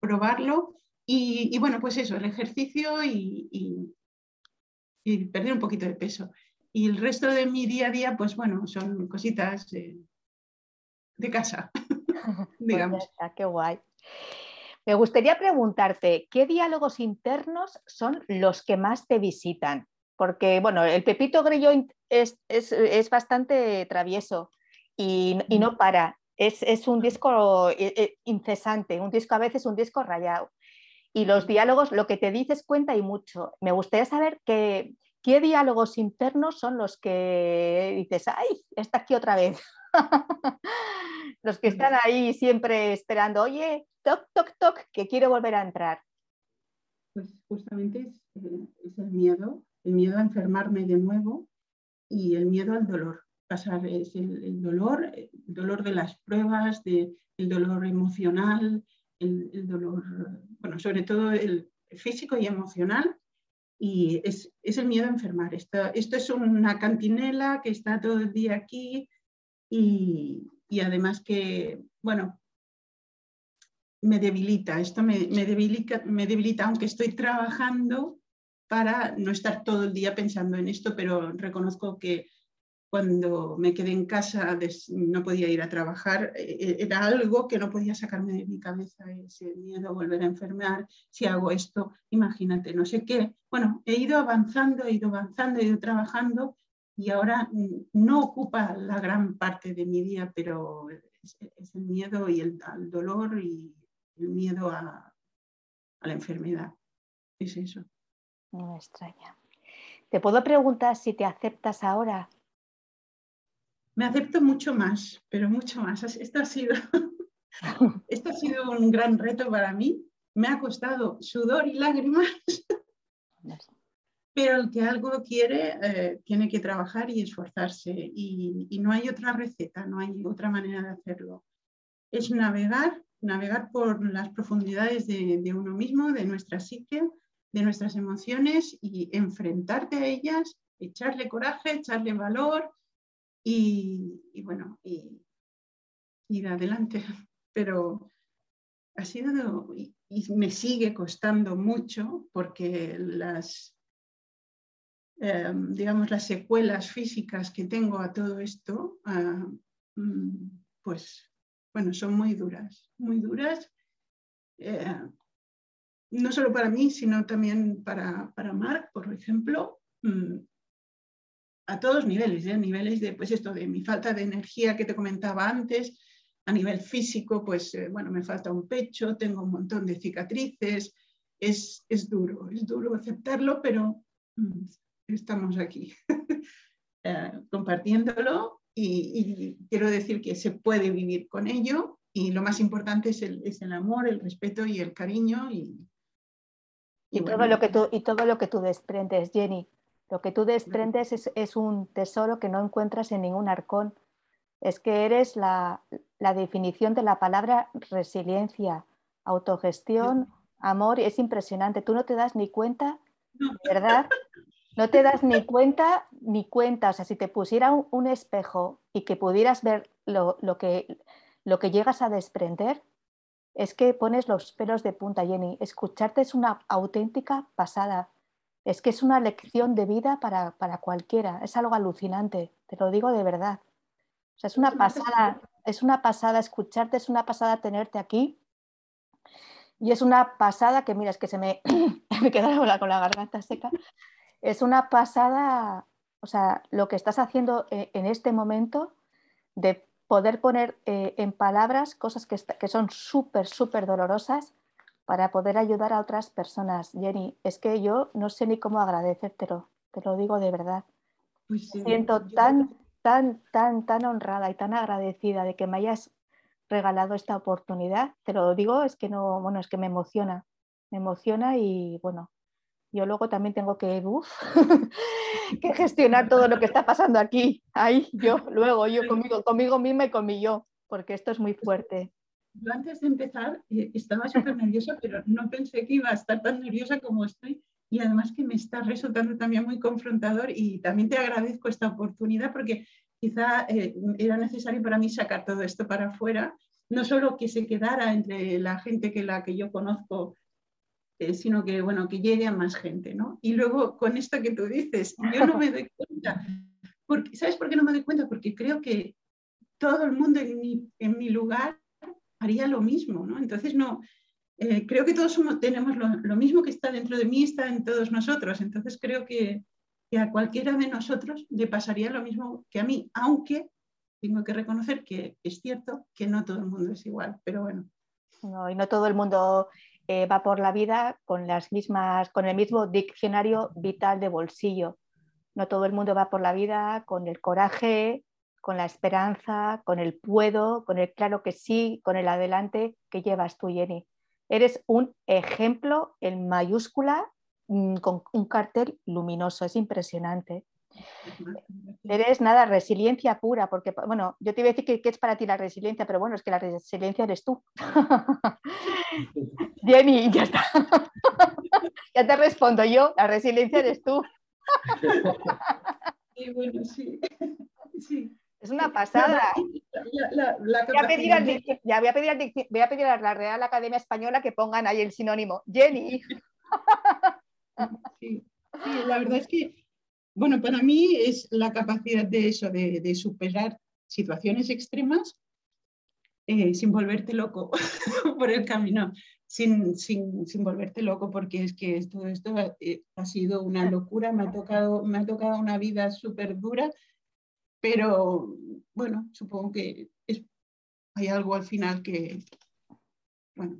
probarlo. Y, bueno, pues eso, el ejercicio y, y perder un poquito de peso. Y el resto de mi día a día, pues bueno, son cositas de casa, [laughs] digamos. Pues qué guay. Me gustaría preguntarte, ¿qué diálogos internos son los que más te visitan? Porque, bueno, el Pepito Grillo es, es, bastante travieso y, y, no para. Es, es un disco eh, eh, incesante, un disco a veces un disco rayado y los diálogos, lo que te dices cuenta y mucho. Me gustaría saber qué diálogos internos son los que dices, ay, está aquí otra vez. [laughs] los que están ahí siempre esperando, oye, toc, toc, toc, que quiero volver a entrar. Pues justamente es, eh, el miedo, el miedo a enfermarme de nuevo y el miedo al dolor. Pasar es el, dolor, el dolor de las pruebas, de, el dolor emocional, el, dolor, bueno, sobre todo el físico y emocional, y es, el miedo a enfermar. Esto, esto, es una cantinela que está todo el día aquí y, además que, bueno, me debilita, esto me, debilita, me debilita, aunque estoy trabajando para no estar todo el día pensando en esto, pero reconozco que cuando me quedé en casa no podía ir a trabajar, e, e, era algo que no podía sacarme de mi cabeza, ese miedo a volver a enfermar, si hago esto, imagínate, no sé qué. Bueno, he ido avanzando, he ido avanzando, he ido trabajando y ahora no ocupa la gran parte de mi día, pero es, el miedo y el dolor y el miedo a, la enfermedad. Es eso. No me extraña. ¿Te puedo preguntar si te aceptas ahora? Me acepto mucho más, pero mucho más. Esto ha sido, [laughs] esto ha sido un gran reto para mí. Me ha costado sudor y lágrimas, pero el que algo quiere eh, tiene que trabajar y esforzarse y, no hay otra receta, no hay otra manera de hacerlo. Es navegar, navegar por las profundidades de, uno mismo, de nuestra psique, de nuestras emociones y enfrentarte a ellas, echarle coraje, echarle valor y, bueno, y ir adelante. [laughs] Pero ha sido y me sigue costando mucho porque las Em, digamos, las secuelas físicas que tengo a todo esto, ah, mm, pues, bueno, son muy duras, muy duras, eh, no solo para mí, sino también para, para Mark, por ejemplo, mm, a todos niveles, ¿eh? niveles de, pues esto, de mi falta de energía que te comentaba antes, a nivel físico, pues, eh, bueno, me falta un pecho, tengo un montón de cicatrices, es, es duro, es duro aceptarlo, pero mm, estamos aquí [laughs] eh, compartiéndolo y, quiero decir que se puede vivir con ello y lo más importante es el, es el amor, el respeto y el cariño. Y, y, todo lo que tú, y todo lo que tú desprendes, Jenny. Lo que tú desprendes es, es un tesoro que no encuentras en ningún arcón. Es que eres la, la definición de la palabra resiliencia, autogestión, amor. Es impresionante. Tú no te das ni cuenta, ¿verdad? no te das ni cuenta ni cuenta. O sea, si te pusiera un, espejo y que pudieras ver lo, que, lo que llegas a desprender, es que pones los pelos de punta, Jenny. Escucharte es una auténtica pasada. Es que es una lección de vida para, para cualquiera. Es algo alucinante, te lo digo de verdad. O sea, es una pasada, es una pasada escucharte, es una pasada tenerte aquí. Y es una pasada que, mira, es que se me, [clears throat] me queda con la garganta seca, es una pasada, o sea, lo que estás haciendo eh, en este momento de poder poner eh, en palabras cosas que, que son súper, súper dolorosas para poder ayudar a otras personas. Jenny, es que yo no sé ni cómo agradecértelo, te lo digo de verdad. Pues siento tan, tan, tan, tan honrada y tan agradecida de que me hayas regalado esta oportunidad. Te lo digo, es que no, bueno, es que me emociona, me emociona y bueno, yo luego también tengo que, [laughs] que gestionar todo lo que está pasando aquí. Ahí, yo, luego, yo conmigo, conmigo misma y con mi yo, porque esto es muy fuerte. Yo antes de empezar eh, estaba súper nerviosa, pero no pensé que iba a estar tan nerviosa como estoy. Y además que me está resultando también muy confrontador y también te agradezco esta oportunidad porque quizá eh, era necesario para mí sacar todo esto para afuera, no solo que se quedara entre la gente que la que yo conozco eh, sino que, bueno, que llegue a más gente, ¿no? Y luego con esto que tú dices, yo no me doy cuenta. Porque, ¿Sabes por qué no me doy cuenta? Porque creo que todo el mundo en mi, en mi lugar haría lo mismo, ¿no? Entonces, no, eh, creo que todos somos, tenemos lo, mismo que está dentro de mí, está en todos nosotros. Entonces, creo que, que, a cualquiera de nosotros le pasaría lo mismo que a mí, aunque tengo que reconocer que es cierto que no todo el mundo es igual, pero bueno. No, y no todo el mundo eh, va por la vida con, las mismas, con el mismo diccionario vital de bolsillo. No todo el mundo va por la vida con el coraje, con la esperanza, con el puedo, con el claro que sí, con el adelante que llevas tú, Jenny. Eres un ejemplo en mayúscula mm, con un cartel luminoso, es impresionante. Eres nada, resiliencia pura, porque, bueno, yo te iba a decir que, es para ti la resiliencia, pero bueno, es que la resiliencia eres tú. [laughs] Jenny, ya está. [laughs] ya te respondo yo, la resiliencia eres tú. [laughs] bueno, sí. Es una pasada. voy, a pedir a pedir a la Real Academia Española que pongan ahí el sinónimo. Jenny. [laughs] Sí. la verdad es que, bueno, para mí es la capacidad de eso, de, superar situaciones extremas eh, sin volverte loco [laughs] por el camino, sin, sin, sin, volverte loco, porque es que todo esto ha, eh, ha, sido una locura, me ha tocado, me ha tocado una vida súper dura, pero bueno, supongo que hay algo al final que, bueno,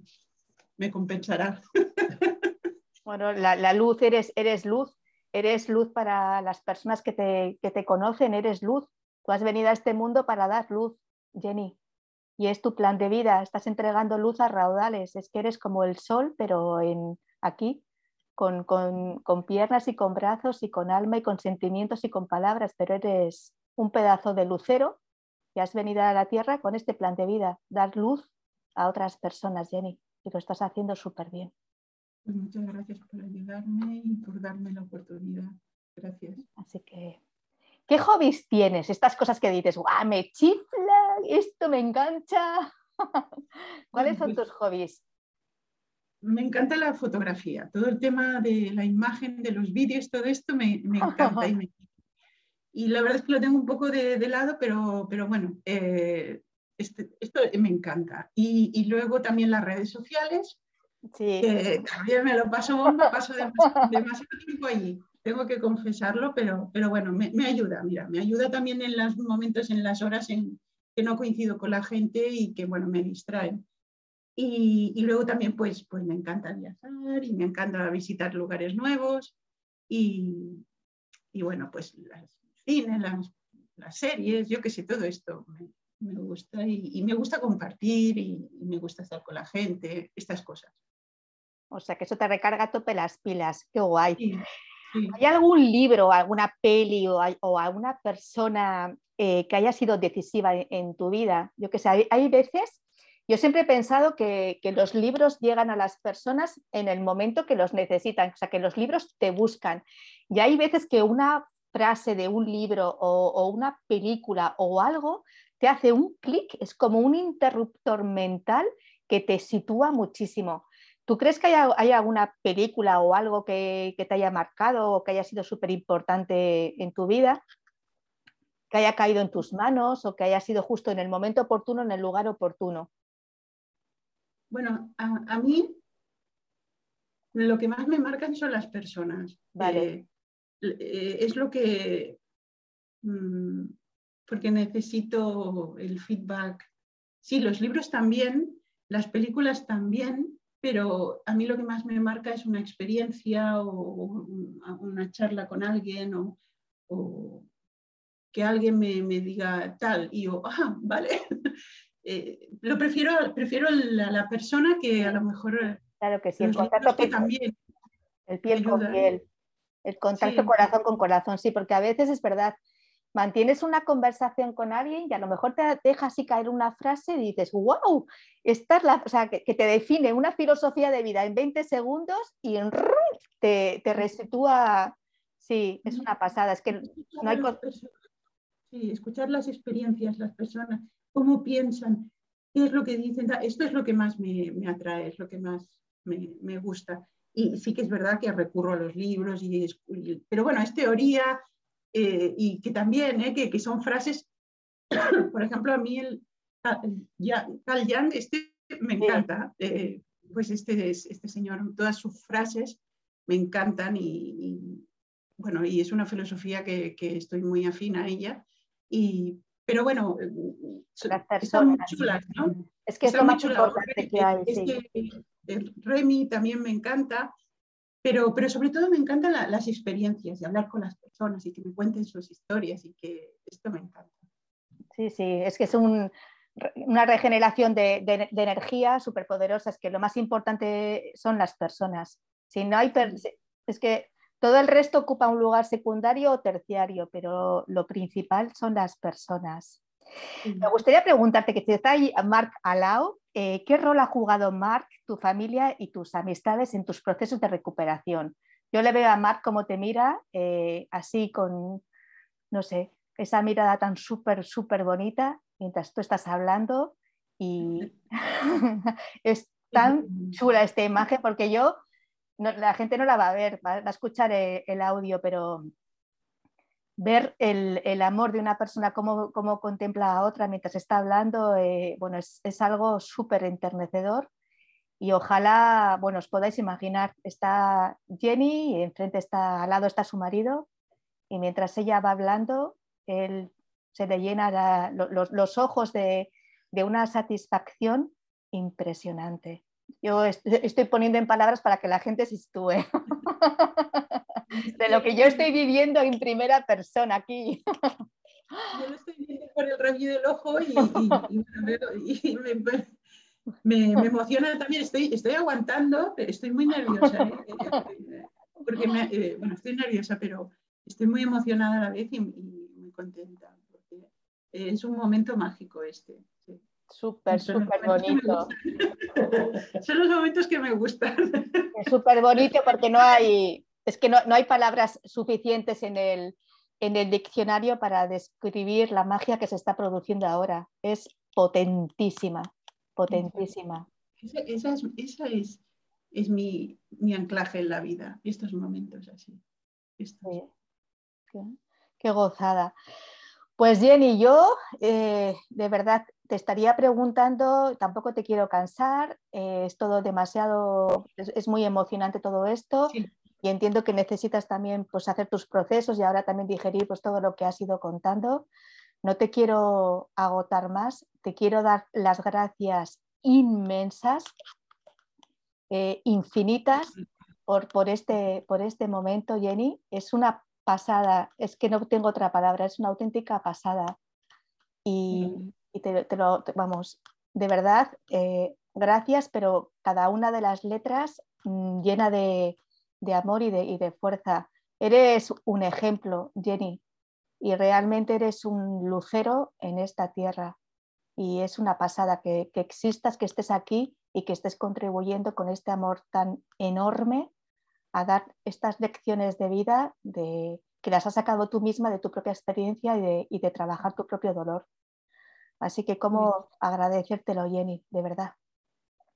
me compensará. [laughs] Bueno, la, luz, eres, eres luz, eres luz para las personas que te, que te conocen, eres luz. Tú has venido a este mundo para dar luz, Jenny. Y es tu plan de vida, estás entregando luz a raudales, es que eres como el sol, pero en, aquí, con, con, con piernas y con brazos y con alma y con sentimientos y con palabras, pero eres un pedazo de lucero y has venido a la tierra con este plan de vida, dar luz a otras personas, Jenny, y lo estás haciendo súper bien. Pues muchas gracias por ayudarme y por darme la oportunidad. Gracias. Así que, ¿qué hobbies tienes? Estas cosas que dices, ¡guau, me chifla! Esto me engancha. [laughs] ¿Cuáles son pues tus hobbies? Me encanta la fotografía, todo el tema de la imagen, de los vídeos, todo esto me, [laughs] encanta y, la verdad es que lo tengo un poco de, lado, pero, pero bueno, eh, este, esto me encanta. Y, luego también las redes sociales, Sí. también me lo paso bomba, paso demasiado, tiempo allí, tengo que confesarlo, pero, pero bueno, me, ayuda, mira, me ayuda también en los momentos, en las horas en que no coincido con la gente y que, bueno, me distraen. Y, y luego también, pues, pues me encanta viajar y me encanta visitar lugares nuevos y, y bueno, pues las cines, las, las, series, yo qué sé, todo esto me, me gusta y, me gusta compartir y, y me gusta estar con la gente, estas cosas. O sea, que eso te recarga a tope las pilas. Qué guay. ¿Hay algún libro, alguna peli o, o alguna persona eh, que haya sido decisiva en, tu vida? Yo que sé, hay, veces, yo siempre he pensado que, los libros llegan a las personas en el momento que los necesitan, o sea, que los libros te buscan. Y hay veces que una frase de un libro o, o una película o algo te hace un clic, es como un interruptor mental que te sitúa muchísimo. ¿Tú crees que hay, alguna película o algo que, te haya marcado o que haya sido súper importante en tu vida? Que haya caído en tus manos o que haya sido justo en el momento oportuno, en el lugar oportuno. Bueno, a, mí lo que más me marcan son las personas. Vale. Eh, eh, es lo que. Mm, porque necesito el feedback. Sí, los libros también, las películas también, pero a mí lo que más me marca es una experiencia o, una charla con alguien o, que alguien me, diga tal y yo, ah, vale. [laughs] Eh, lo prefiero, prefiero la, la, persona que a lo mejor... Claro que sí, el contacto que también. El piel con piel, el contacto corazón con corazón, sí, porque a veces es verdad, mantienes una conversación con alguien y a lo mejor te deja así caer una frase y dices, wow, esta es la, o sea, que, te define una filosofía de vida en 20 segundos y en, te, te restitúa, sí, es una pasada, es que no hay... Sí, escuchar las experiencias, las personas, cómo piensan, qué es lo que dicen, esto es lo que más me, atrae, es lo que más me, gusta. Y sí que es verdad que recurro a los libros, y, pero bueno, es teoría, eh, y que también, eh, que, que, son frases, [coughs] por ejemplo, a mí el, Carl Jung, este me encanta, eh, pues este, este señor, todas sus frases me encantan y, bueno, y es una filosofía que, que, estoy muy afín a ella. Y, pero bueno, son muy chulas, ¿no? Es que es lo más importante que hay. Es que Remy también me encanta pero, pero sobre todo me encantan las experiencias de hablar con las personas y que me cuenten sus historias y que esto me encanta. Sí, sí, es que es una regeneración de, de, energía súper poderosa, es que lo más importante son las personas. Si no hay es que todo el resto ocupa un lugar secundario o terciario, pero lo principal son las personas. Me gustaría preguntarte que si está ahí Marc Alao, eh, ¿qué rol ha jugado Marc, tu familia y tus amistades en tus procesos de recuperación? Yo le veo a Marc como te mira, eh, así con, no sé, esa mirada tan súper, súper bonita mientras tú estás hablando y [laughs] es tan chula esta imagen porque yo la gente no la va a ver, va, a escuchar eh, el, audio, pero ver el, amor de una persona, cómo, cómo, contempla a otra mientras está hablando, eh, bueno, es, es algo súper enternecedor. Y ojalá, bueno, os podáis imaginar, está Jenny y enfrente está, al lado está su marido, y mientras ella va hablando, él se le llena los, ojos de, una satisfacción impresionante. Yo estoy poniendo en palabras para que la gente se sitúe [laughs] de lo que yo estoy viviendo en primera persona aquí. Yo lo estoy viendo por el rabillo del ojo y, [laughs] me, emociona también. Estoy, estoy aguantando, estoy muy nerviosa. ¿eh? [laughs] Porque eh, bueno, estoy nerviosa, pero estoy muy emocionada a la vez y muy contenta es un momento mágico este. Súper, súper bonito. [laughs] Son los momentos que me gustan. [laughs] Es súper bonito porque no hay, es que no, hay palabras suficientes en el, en el diccionario para describir la magia que se está produciendo ahora. Es potentísima, potentísima. Esa, es, es, mi, anclaje en la vida, estos momentos así. qué gozada. Pues Jenny, yo eh, de verdad te estaría preguntando, tampoco te quiero cansar, eh, es todo demasiado, es, muy emocionante todo esto y entiendo que necesitas también pues, hacer tus procesos y ahora también digerir pues, todo lo que has ido contando. No te quiero agotar más, te quiero dar las gracias inmensas, eh, infinitas por, por, este, por este momento, Jenny. Es una pasada, es que no tengo otra palabra, es una auténtica pasada. Y, te, lo, vamos, de verdad, eh, gracias, pero cada una de las letras mm, llena de, amor y de, y de, fuerza. Eres un ejemplo, Jenny, y realmente eres un lucero en esta tierra. Y es una pasada que, que existas, que estés aquí y que estés contribuyendo con este amor tan enorme a dar estas lecciones de vida de, que las has sacado tú misma de tu propia experiencia y de, trabajar tu propio dolor. Así que cómo agradecértelo, Jenny, de verdad.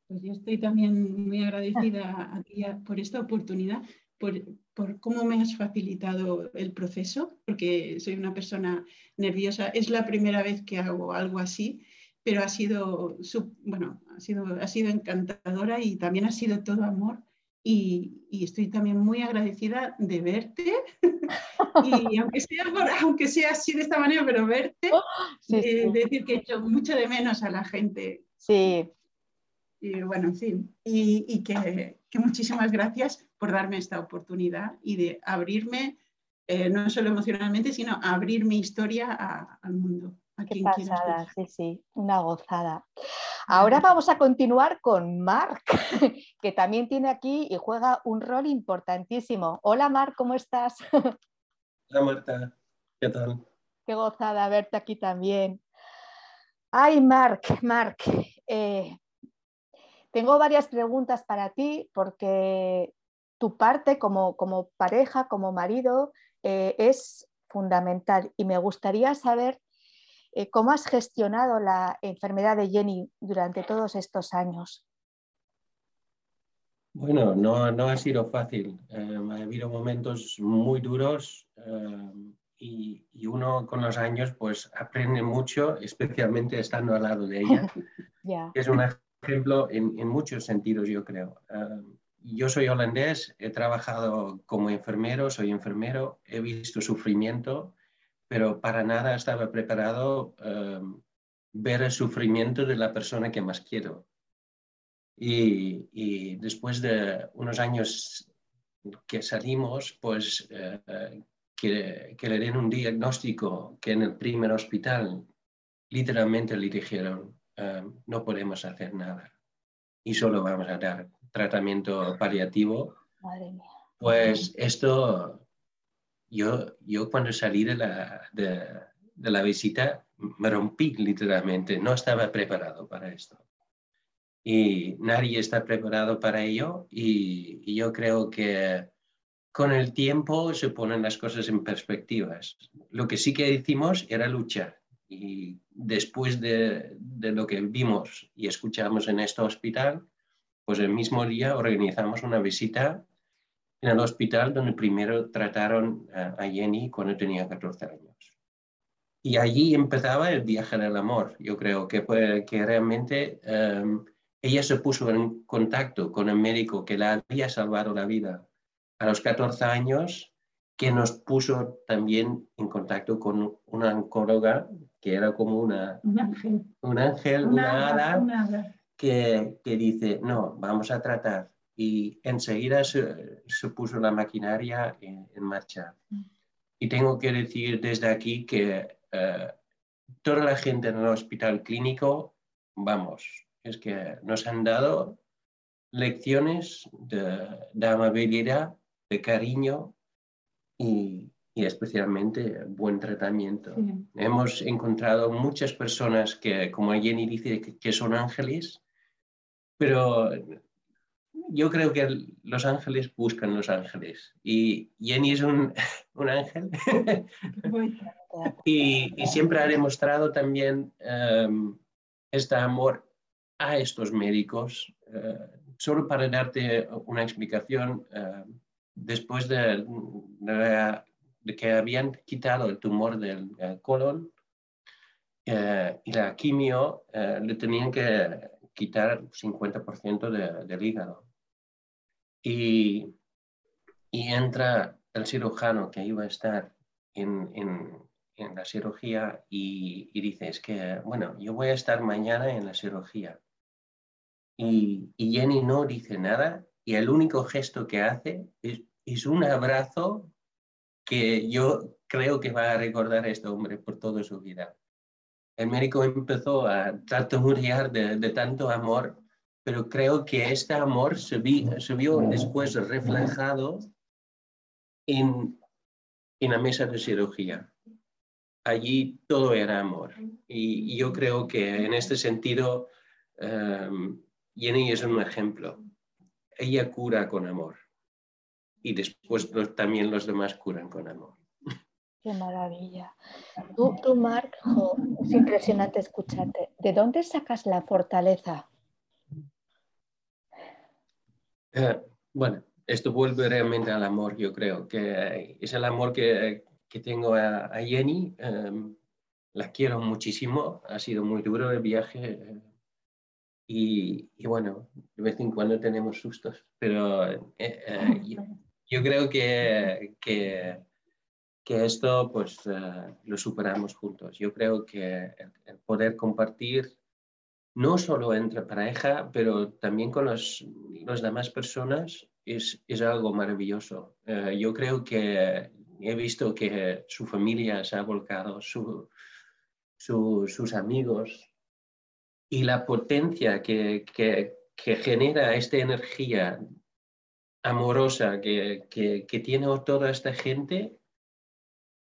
Pues yo estoy también muy agradecida a ti por esta oportunidad, por, cómo me has facilitado el proceso, porque soy una persona nerviosa. Es la primera vez que hago algo así, pero ha sido, bueno, ha sido, ha sido encantadora y también ha sido todo amor y, estoy también muy agradecida de verte [laughs] y aunque sea, aunque sea así de esta manera, pero verte, oh, eh, decir que he hecho mucho de menos a la gente. Sí. Y bueno, en fin, y, que, muchísimas gracias por darme esta oportunidad y de abrirme, eh, no solo emocionalmente, sino abrir mi historia al mundo. Qué pasada, sí, sí, una gozada. Ahora vamos a continuar con Marc, [laughs] que también tiene aquí y juega un rol importantísimo. Hola Marc, ¿cómo estás? [laughs] Hola Marta, ¿qué tal? Qué gozada verte aquí también. Ay, Marc, Marc, eh, tengo varias preguntas para ti porque tu parte como, como pareja, como marido, eh, es fundamental y me gustaría saber eh, ¿Cómo has gestionado la enfermedad de Jenny durante todos estos años? Bueno, no, no ha sido fácil. Eh, ha habido momentos muy duros eh, y, uno con los años pues aprende mucho, especialmente estando al lado de ella. [laughs] Es un ejemplo en, en, muchos sentidos, yo creo. yo soy holandés, he trabajado como enfermero, soy enfermero, he visto sufrimiento pero para nada estaba preparado eh, ver el sufrimiento de la persona que más quiero. Y, después de unos años que salimos, pues eh, que, le den un diagnóstico que en el primer hospital literalmente le dijeron, eh, no podemos hacer nada y solo vamos a dar tratamiento paliativo. Pues esto yo, yo cuando salí de la, de, la visita me rompí literalmente, no estaba preparado para esto. Y nadie está preparado para ello y, yo creo que con el tiempo se ponen las cosas en perspectivas. Lo que sí que hicimos era luchar y después de, de, lo que vimos y escuchamos en este hospital, pues el mismo día organizamos una visita en el hospital donde primero trataron a Jenny cuando tenía 14 años. Y allí empezaba el viaje del amor. Yo creo que, que realmente em, ella se puso en contacto con el médico que la había salvado la vida a los 14 años, que nos puso también en contacto con una oncóloga que era como una, un ángel, un ángel una, hada, Que, que, dice, no, vamos a tratar. Y enseguida se, se puso la maquinaria en, en marcha. Mm. Y tengo que decir desde aquí que eh, toda la gente en el hospital clínico, vamos, es que nos han dado lecciones de, amabilidad, de cariño y, especialmente buen tratamiento. Hemos encontrado muchas personas que, como Jenny dice, que son ángeles, pero yo creo que los ángeles buscan los ángeles y Jenny es un, [laughs] ángel [laughs] y, siempre ha demostrado también um, este amor a estos médicos. Uh, solo para darte una explicación, uh, después de, que habían quitado el tumor del colon uh, y la quimio, le tenían que quitar 50% del hígado. Y, entra el cirujano que iba a estar en, la cirugía y, dice, es que, bueno, yo voy a estar mañana en la cirugía. Y, Jenny no dice nada y el único gesto que hace es, un abrazo que yo creo que va a recordar a este hombre por toda su vida. El médico empezó a tartamudear de, de tanto amor pero creo que este amor se, vio después reflejado en, en, la mesa de cirugía. Allí todo era amor. Y, yo creo que en este sentido, um, Jenny es un ejemplo. Ella cura con amor. Y después también los demás curan con amor. Qué maravilla. Tú, tú es impresionante escucharte. ¿De dónde sacas la fortaleza? Eh, bueno, esto vuelve realmente al amor, yo creo, que es el amor que, que tengo a, Jenny. Em, la quiero muchísimo, ha sido muy duro el viaje eh, y, y, bueno, de vez en cuando tenemos sustos, pero eh, yo, creo que, que, que esto pues lo superamos juntos. Yo creo que el poder compartir no solo entre pareja, pero también con las demás personas, es, algo maravilloso. Eh, yo creo que he visto que su familia se ha volcado, sus amigos, y la potencia que, genera esta energía amorosa que, tiene toda esta gente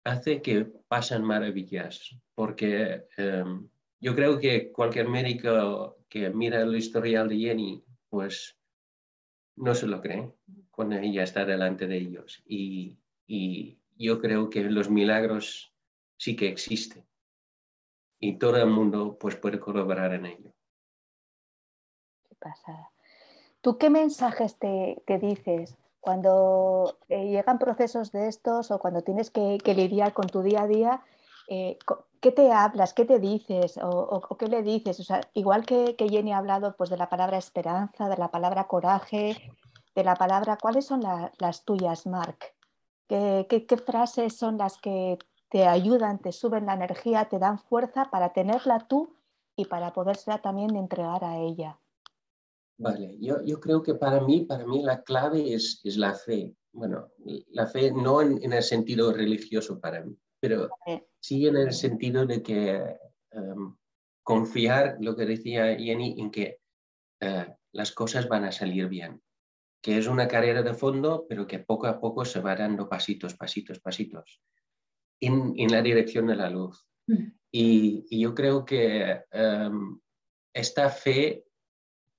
hace que pasen maravillas, porque em, yo creo que cualquier médico que mira el historial de Jenny, pues no se lo cree cuando ella está delante de ellos. Y, yo creo que los milagros sí que existen. Y todo el mundo pues, puede colaborar en ello. Qué pasada. ¿Tú qué mensajes te, dices cuando eh, llegan procesos de estos o cuando tienes que, lidiar con tu día a día? Eh, ¿qué te hablas? ¿Qué te dices? ¿O, qué le dices? O sea, igual que, Jenny ha hablado pues, de la palabra esperanza, de la palabra coraje, de la palabra, ¿cuáles son las tuyas, Mark? ¿Qué, frases son las que te ayudan, te suben la energía, te dan fuerza para tenerla tú y para podérsela también entregar a ella? Vale, yo, creo que para mí, para mí la clave es, es la fe. Bueno, la fe no en el sentido religioso para mí, pero sí en el sentido de que em, confiar, lo que decía Jenny, en que eh, las cosas van a salir bien, que es una carrera de fondo, pero que poco a poco se va dando pasitos, pasitos, pasitos en, la dirección de la luz. Mm. Y, yo creo que em, esta fe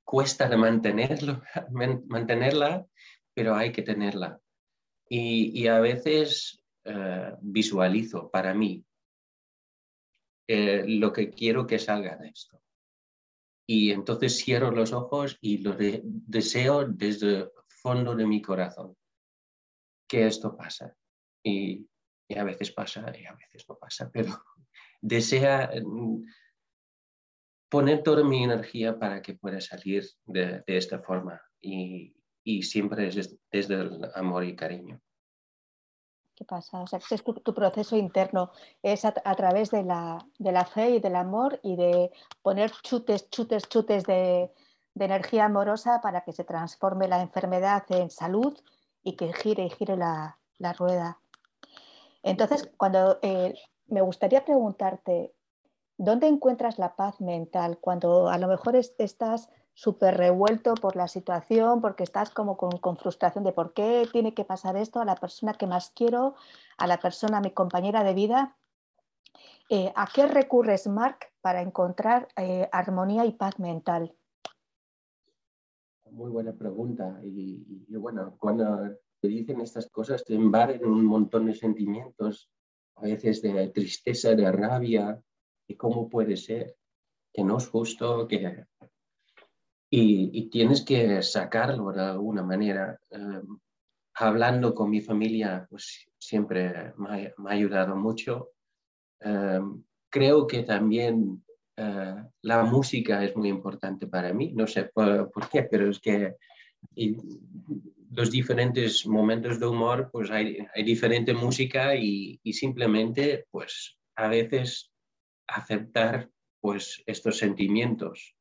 cuesta de mantenerlo, [laughs] mantenerla, pero hay que tenerla. y a veces eh, visualizo para mí eh, lo que quiero que salga de esto. Y entonces cierro los ojos y lo deseo desde el fondo de mi corazón. que esto pasa. Y, a veces pasa y a veces no pasa, [laughs] pero desea mm, poner toda mi energía para que pueda salir de, esta forma y, siempre es desde el amor y cariño. ¿Qué pasa? O sea, es tu, proceso interno, es a, través de la, de la, fe y del amor y de poner chutes, chutes, chutes de, de energía amorosa para que se transforme la enfermedad en salud y que gire y gire la, la rueda. Entonces, cuando eh, me gustaría preguntarte, ¿dónde encuentras la paz mental cuando a lo mejor estás súper revuelto por la situación, porque estás como con, frustración de por qué tiene que pasar esto a la persona que más quiero, a la persona, a mi compañera de vida? Eh, ¿A qué recurres, Mark, para encontrar eh, armonía y paz mental? Muy buena pregunta. Y, bueno, cuando te dicen estas cosas te embargan un montón de sentimientos, a veces de tristeza, de rabia, y cómo puede ser, que no es justo, que... Y, tienes que sacarlo de alguna manera. Em, hablando con mi familia, pues siempre me ha, ayudado mucho. Em, creo que también eh, la música es muy importante para mí. No sé por, qué, pero es que los diferentes momentos de humor, pues hay, hay diferente música y, simplemente, pues a veces aceptar pues estos sentimientos,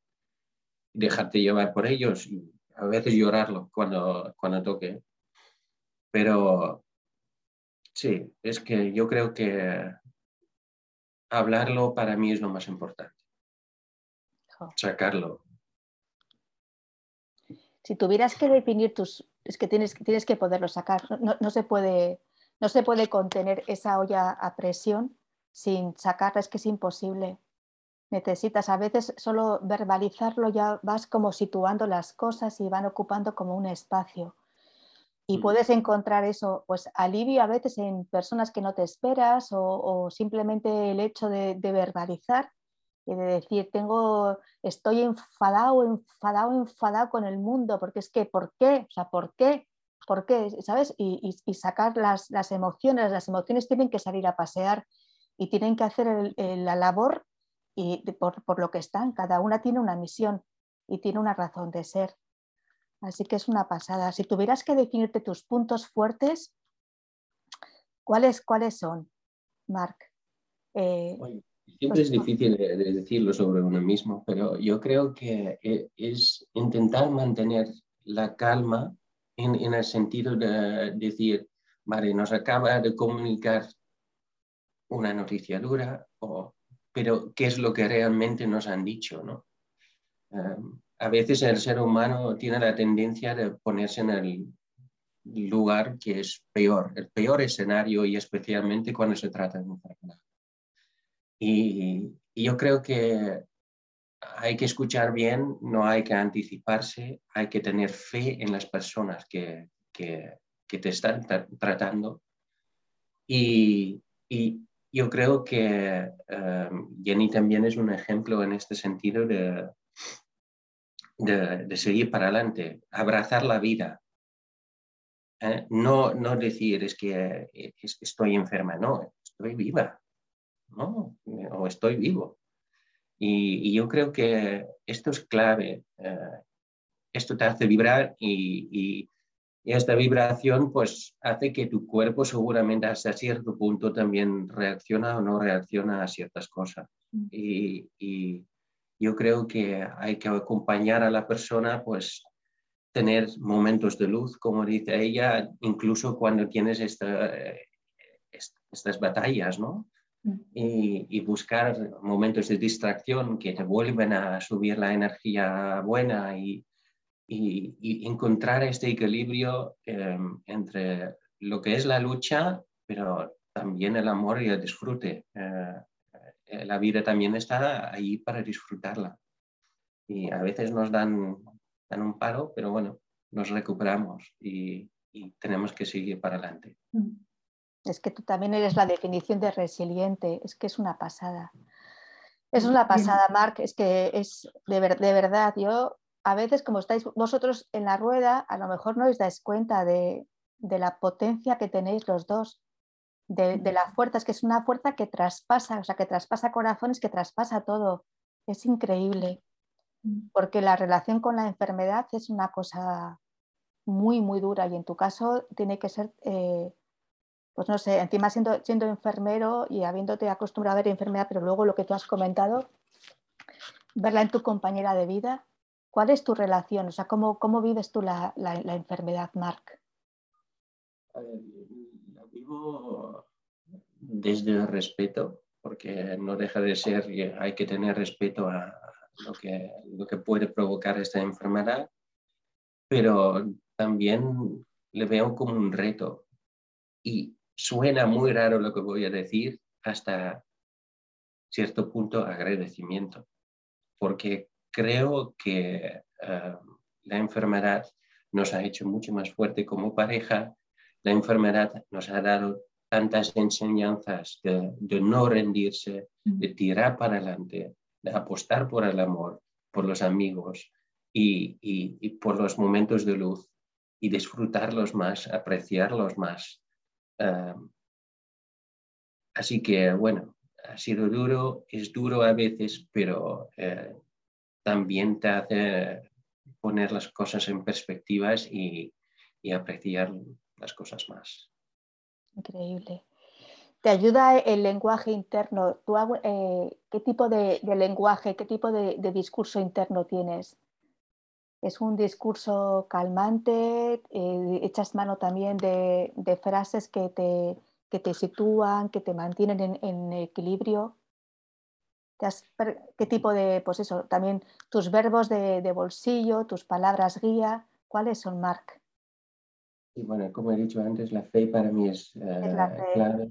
dejarte llevar por ellos y a veces llorarlo cuando, cuando toque. Pero sí, es que yo creo que hablarlo para mí es lo más importante sacarlo. Si tuvieras que definir tus, es que tienes, tienes que poderlo sacar, no, se puede, no se puede contener esa olla a presión sin sacarla, es que es imposible. Necesitas a veces solo verbalizarlo, ya vas como situando las cosas y van ocupando como un espacio. Y mm. puedes encontrar eso, pues alivio a veces en personas que no te esperas o, simplemente el hecho de verbalizar y de decir, tengo, estoy enfadado, enfadado, enfadado con el mundo, porque es que, ¿por qué? O sea, ¿por qué? ¿Por qué? ¿Sabes? Y, sacar las, emociones, las emociones tienen que salir a pasear y tienen que hacer la labor y por, por, lo que están, cada una tiene una misión y tiene una razón de ser. Así que es una pasada. Si tuvieras que definirte tus puntos fuertes, ¿cuáles, cuáles son, Marc? Eh, Siempre es difícil de decirlo sobre uno mismo, pero yo creo que e, es intentar mantener la calma en, en el sentido de decir, vale, nos acaba de comunicar una noticia dura, o, pero ¿qué es lo que realmente nos han dicho? ¿no? Em, a veces el ser humano tiene la tendencia de ponerse en el lugar que es peor, el peor escenario y especialmente cuando se trata de enfermedad. Y, yo creo que hay que escuchar bien, no hay que anticiparse, hay que tener fe en las personas que, te están tratando. Y, y, yo creo que um, Jenny también es un ejemplo en este sentido de, de, seguir para adelante, abrazar la vida. ¿eh? No, no decir es que estoy enferma, no, estoy viva. ¿no? O estoy vivo. Y, yo creo que esto es clave. Eh, esto te hace vibrar y, esta vibración pues hace que tu cuerpo seguramente hasta cierto punto también reacciona o no reacciona a ciertas cosas. Mm. Y, yo creo que hay que acompañar a la persona pues tener momentos de luz, como dice ella, incluso cuando tienes eh, estas batallas, ¿no? y, buscar momentos de distracción que te vuelven a subir la energía buena y, y, encontrar este equilibrio em, entre lo que es la lucha, pero también el amor y el disfrute. Eh, eh, la vida también está ahí para disfrutarla. Y a veces nos dan, dan un paro, pero bueno, nos recuperamos y, tenemos que seguir para adelante. Mm. Es que tú también eres la definición de resiliente, es que es una pasada. Es una pasada, Marc, es que es de, verdad, yo a veces como estáis vosotros en la rueda, a lo mejor no os dais cuenta de, de la potencia que tenéis los dos, de, la fuerza, es que es una fuerza que traspasa, o sea, que traspasa corazones, que traspasa todo. Es increíble, mm. porque la relación con la enfermedad es una cosa muy, muy dura y en tu caso tiene que ser, eh, pues no sé, encima siendo, siendo enfermero y habiéndote acostumbrado a ver enfermedad, pero luego lo que tú has comentado, verla en tu compañera de vida, ¿cuál es tu relación? O sea, ¿cómo, cómo vives tú la, la, la enfermedad, Marc? La vivo desde el respeto, porque no deja de ser, hay que tener respeto a lo que, lo que puede provocar esta enfermedad, pero también le veo como un reto. Y suena muy raro lo que voy a decir, hasta cierto punto agradecimiento, porque creo que eh, la enfermedad nos ha hecho mucho más fuerte como pareja la enfermedad nos ha dado tantas enseñanzas de, no rendirse, de tirar para adelante, de apostar por el amor, por los amigos y, por los momentos de luz y disfrutarlos más, apreciarlos más. Ah, así que, bueno, ha sido duro, es duro a veces, pero eh, también te hace poner las cosas en perspectivas y, apreciar las cosas más. Increíble. ¿Te ayuda el lenguaje interno? ¿Tú, eh, ¿Qué tipo de, lenguaje, qué tipo de, discurso interno tienes? ¿Es un discurso calmante? Eh, ¿Echas mano también de, frases que te, que te, sitúan, que te mantienen en, equilibrio? ¿Qué tipo de, pues eso, también tus verbos de, bolsillo, tus palabras guía, ¿cuáles son, Marc? Y bueno, como he dicho antes, la fe para mí es, eh, clave.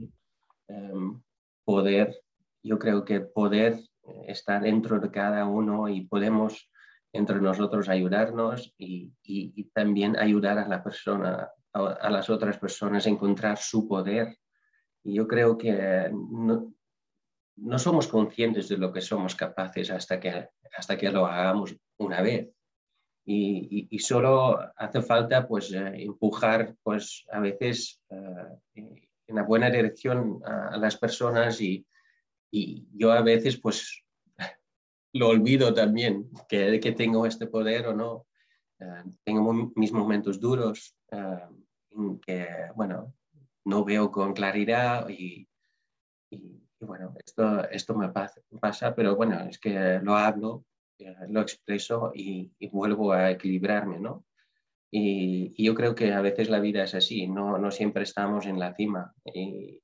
Em, poder, yo creo que poder estar dentro de cada uno y podemos entre nosotros ayudarnos y, y, también ayudar a la persona, a, las otras personas a encontrar su poder. Y yo creo que no, no somos conscientes de lo que somos capaces hasta que, hasta que lo hagamos una vez y, solo hace falta pues eh, empujar pues a veces eh, en la buena dirección a, las personas y, yo a veces pues [laughs] lo olvido también que, que tengo este poder o no. Eh, tengo mis momentos duros en que bueno no veo con claridad y, bueno esto, esto me pasa, pero bueno es que lo hablo eh, lo expreso y, vuelvo a equilibrarme, ¿no? Y, yo creo que a veces la vida es así, no, no siempre estamos en la cima. Y,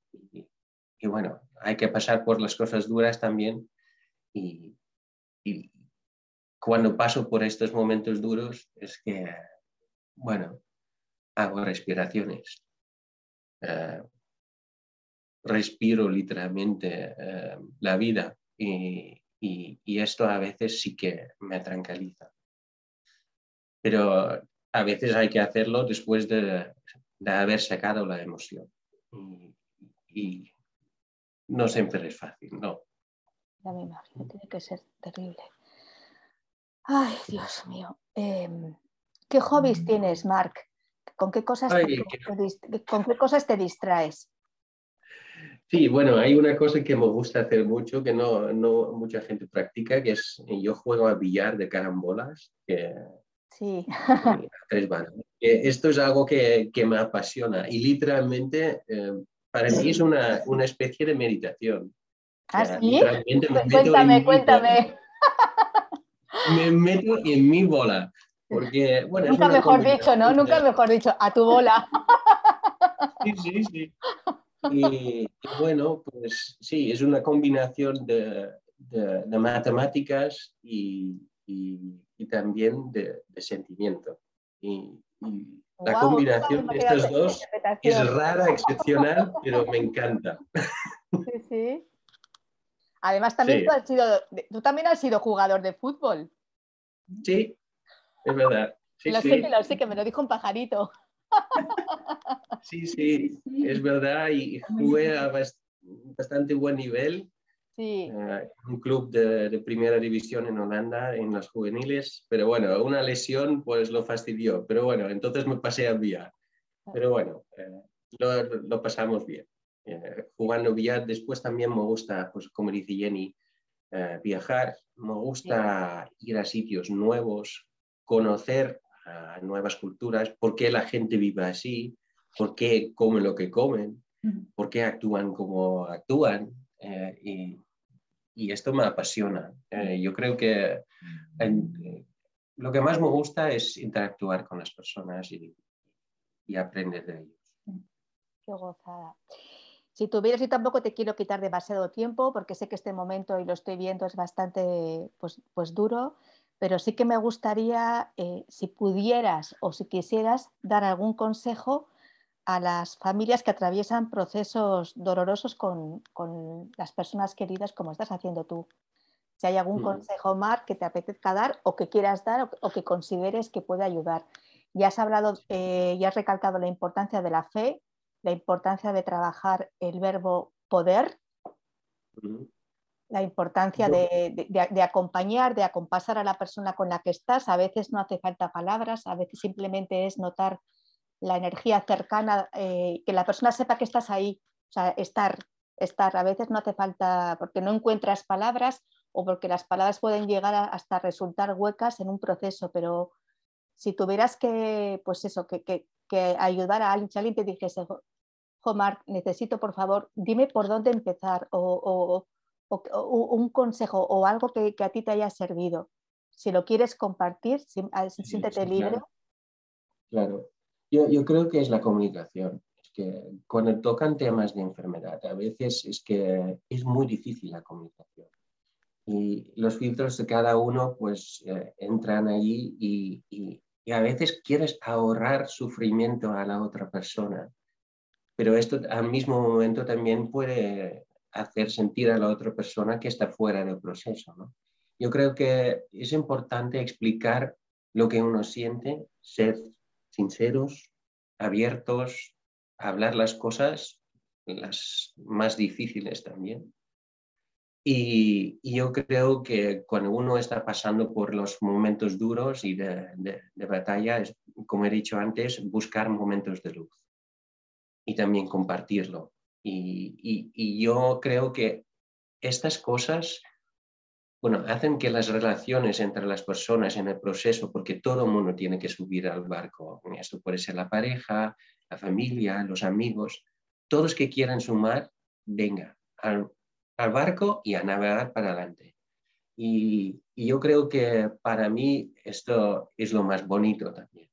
bueno, hay que pasar por las cosas duras también. Y, cuando paso por estos momentos duros es que, bueno, hago respiraciones. Eh, respiro literalmente eh, la vida y, y, esto a veces sí que me tranquiliza. Pero a veces hay que hacerlo después de, haber sacado la emoción. Y, no siempre es fácil, no. Ya me imagino, tiene que ser terrible. Ay, Dios mío. Em, ¿Qué hobbies tienes, Marc? ¿Con qué cosas, ¿Con qué cosas te distraes? Sí, bueno, hay una cosa que me gusta hacer mucho, que no, no mucha gente practica, que es yo juego a billar de carambolas. Que, sí. Esto es algo que, que, me apasiona y literalmente eh, para mí es una, una, especie de meditación. ¿Ah, sí? Cuéntame, cuéntame. Me meto en mi bola. Porque, bueno, Nunca mejor dicho, ¿no? Nunca mejor dicho, a tu bola. Sí, sí, sí. Y, bueno, pues sí, es una combinación de, de, matemáticas y, y, también de, sentimiento. Y, la combinación de estas dos es rara, excepcional, pero me encanta. Sí, sí. Además, también tú, has sido, tú también has sido jugador de fútbol. Sí, es verdad. lo sé que lo sé, que me lo dijo un pajarito. [laughs] Sí, sí, es verdad y jugué a bastante buen nivel. Sí. Eh, un club de, primera división en Holanda, en las juveniles, pero bueno, una lesión pues lo fastidió, pero bueno, entonces me pasé a vía. Pero bueno, eh, lo, pasamos bien. Eh, jugando billar, después también me gusta, pues como dice Jenny, viajar, me gusta ir a sitios nuevos, conocer nuevas culturas, por qué la gente vive así, por qué comen lo que comen, por qué actúan como actúan. y, y, esto me apasiona. yo creo que lo que más me gusta es interactuar con las personas y, y aprender de ellos. Qué gozada. Si tuvieras, y tampoco te quiero quitar demasiado tiempo, porque sé que este momento, y lo estoy viendo, es bastante pues, pues duro, pero sí que me gustaría, eh, si pudieras o si quisieras, dar algún consejo a las familias que atraviesan procesos dolorosos con, con las personas queridas, como estás haciendo tú. Si hay algún mm. consejo, Marc, que te apetezca dar o que quieras dar o, que consideres que puede ayudar. Ya has hablado, eh, ya has recalcado la importancia de la fe, la importancia de trabajar el verbo poder, la importancia de, acompañar, de acompasar a la persona con la que estás. A veces no hace falta palabras, a veces simplemente es notar la energía cercana, eh, que la persona sepa que estás ahí, o sea, estar, estar. A veces no hace falta, porque no encuentras palabras o porque las palabras pueden llegar hasta resultar huecas en un proceso, pero si tuvieras que, pues eso, que, ayudar a alguien, si alguien te dijese, Omar, necesito por favor, dime por dónde empezar o, un consejo o algo que, a ti te haya servido. Si lo quieres compartir, siéntete libre. Claro, Yo, creo que es la comunicación. Es que cuando tocan temas de enfermedad, a veces es que es muy difícil la comunicación. Y los filtros de cada uno pues eh, entran ahí y, y a veces quieres ahorrar sufrimiento a la otra persona, pero esto al mismo momento también puede hacer sentir a la otra persona que está fuera del proceso. ¿no? Yo creo que es importante explicar lo que uno siente, ser sinceros, abiertos, hablar las cosas, las más difíciles también, y, yo creo que cuando uno está pasando por los momentos duros y de, batalla, es, como he dicho antes, buscar momentos de luz y también compartirlo. Y, yo creo que estas cosas, bueno, hacen que las relaciones entre las personas en el proceso, porque todo el mundo tiene que subir al barco, esto puede ser la pareja, la familia, los amigos, todos que quieran sumar, venga, al, barco y a navegar para adelante. Y, yo creo que para mí esto es lo más bonito también,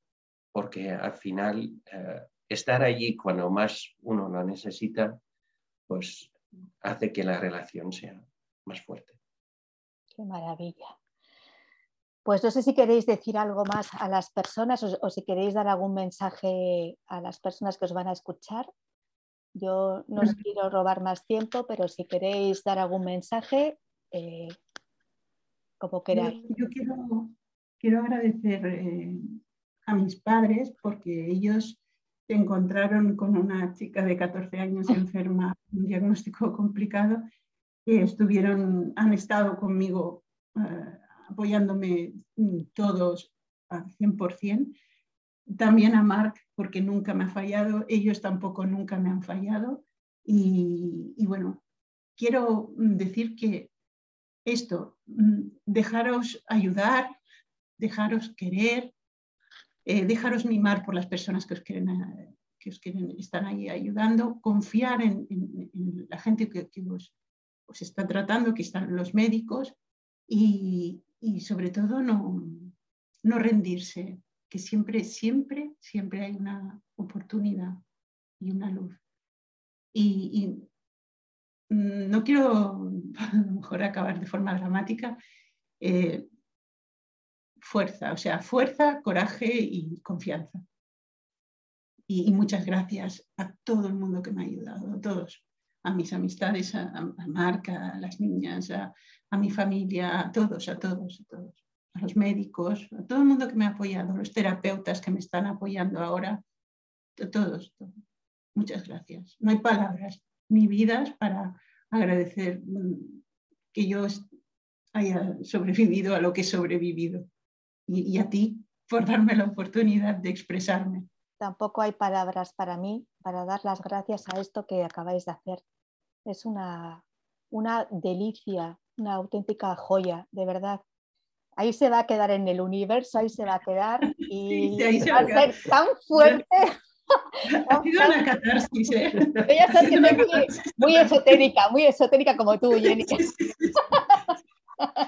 porque al final eh, estar allí cuando más uno lo necesita, pues hace que la relación sea más fuerte. Qué maravilla. Pues no sé si queréis decir algo más a las personas o si queréis dar algún mensaje a las personas que os van a escuchar. Yo no os quiero robar más tiempo, pero si queréis dar algún mensaje, eh, como queráis. Yo, quiero, agradecer eh, a mis padres porque ellos se encontraron con una chica de 14 años enferma, un diagnóstico complicado, y estuvieron, han estado conmigo eh, apoyándome todos al 100% también a Marc, porque nunca me ha fallado, ellos tampoco nunca me han fallado. Y, bueno, quiero decir que esto, mm, dejaros ayudar, dejaros querer, eh, dejaros mimar por las personas que os quieren, eh, que os quieren están ahí ayudando, confiar en, la gente que, os, está tratando, que están los médicos y, sobre todo no, no rendirse, que siempre, siempre, siempre hay una oportunidad y una luz. Y, no quiero [laughs] a lo mejor acabar de forma dramática. Eh, fuerza, o sea, fuerza, coraje y confianza. Y, muchas gracias a todo el mundo que me ha ayudado, a todos, a mis amistades, a, a Marca, a las niñas, a, mi familia, a todos, a todos, a todos a los médicos, a todo el mundo que me ha apoyado, a los terapeutas que me están apoyando ahora, a todos, Muchas gracias. No hay palabras ni vidas para agradecer mm, que yo haya sobrevivido a lo que he sobrevivido y, a ti por darme la oportunidad de expresarme. tampoco hay palabras para mí para dar las gracias a esto que acabáis de hacer. Es una, una delicia, una auténtica joya, de verdad. Ahí se va a quedar en el universo, ahí se va a quedar [laughs] y va, a ser tan fuerte. [laughs] Ha sido una catarsis, ¿eh? [laughs] muy, esotérica, muy esotérica como tú, Jenny.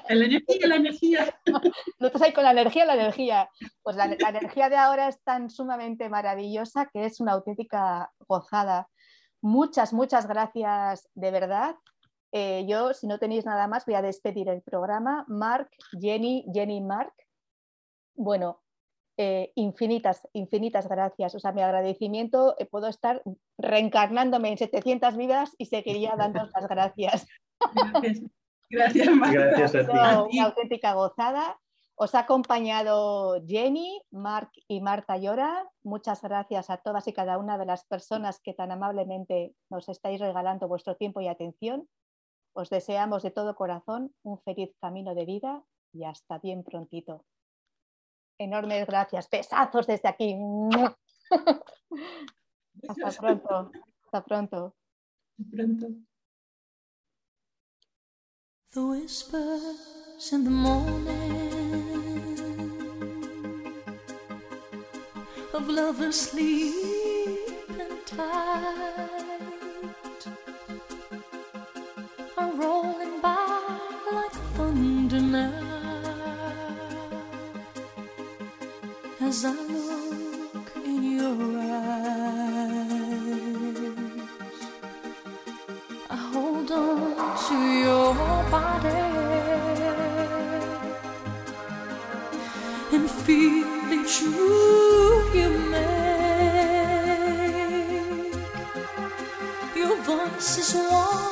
La energía, la energía. No estás ahí con la energía, la energía. Pues la, energía de ahora es tan sumamente maravillosa que es una auténtica gozada. Muchas, muchas gracias de verdad. Eh, yo, si no tenéis nada más, voy a despedir el programa. Mark, Jenny, Jenny, Mark. Bueno, eh, infinitas, infinitas gracias. O sea, mi agradecimiento, eh, puedo estar reencarnándome en 700 vidas y seguiría dando las gracias. [laughs] Gracias. Gracias, Gracias a ti. Una auténtica gozada. Os ha acompañado Jenny, Mark y Marta Llora. Muchas gracias a todas y cada una de las personas que tan amablemente nos estáis regalando vuestro tiempo y atención. Os deseamos de todo corazón un feliz camino de vida y hasta bien prontito. Enormes gracias. Besazos desde aquí. [laughs] hasta pronto. Hasta pronto. Hasta pronto. The whispers in the morning of lovers sleeping tight are rolling by like thunder now as I look in your eyes. I hold on to your body and feel each move 是说我。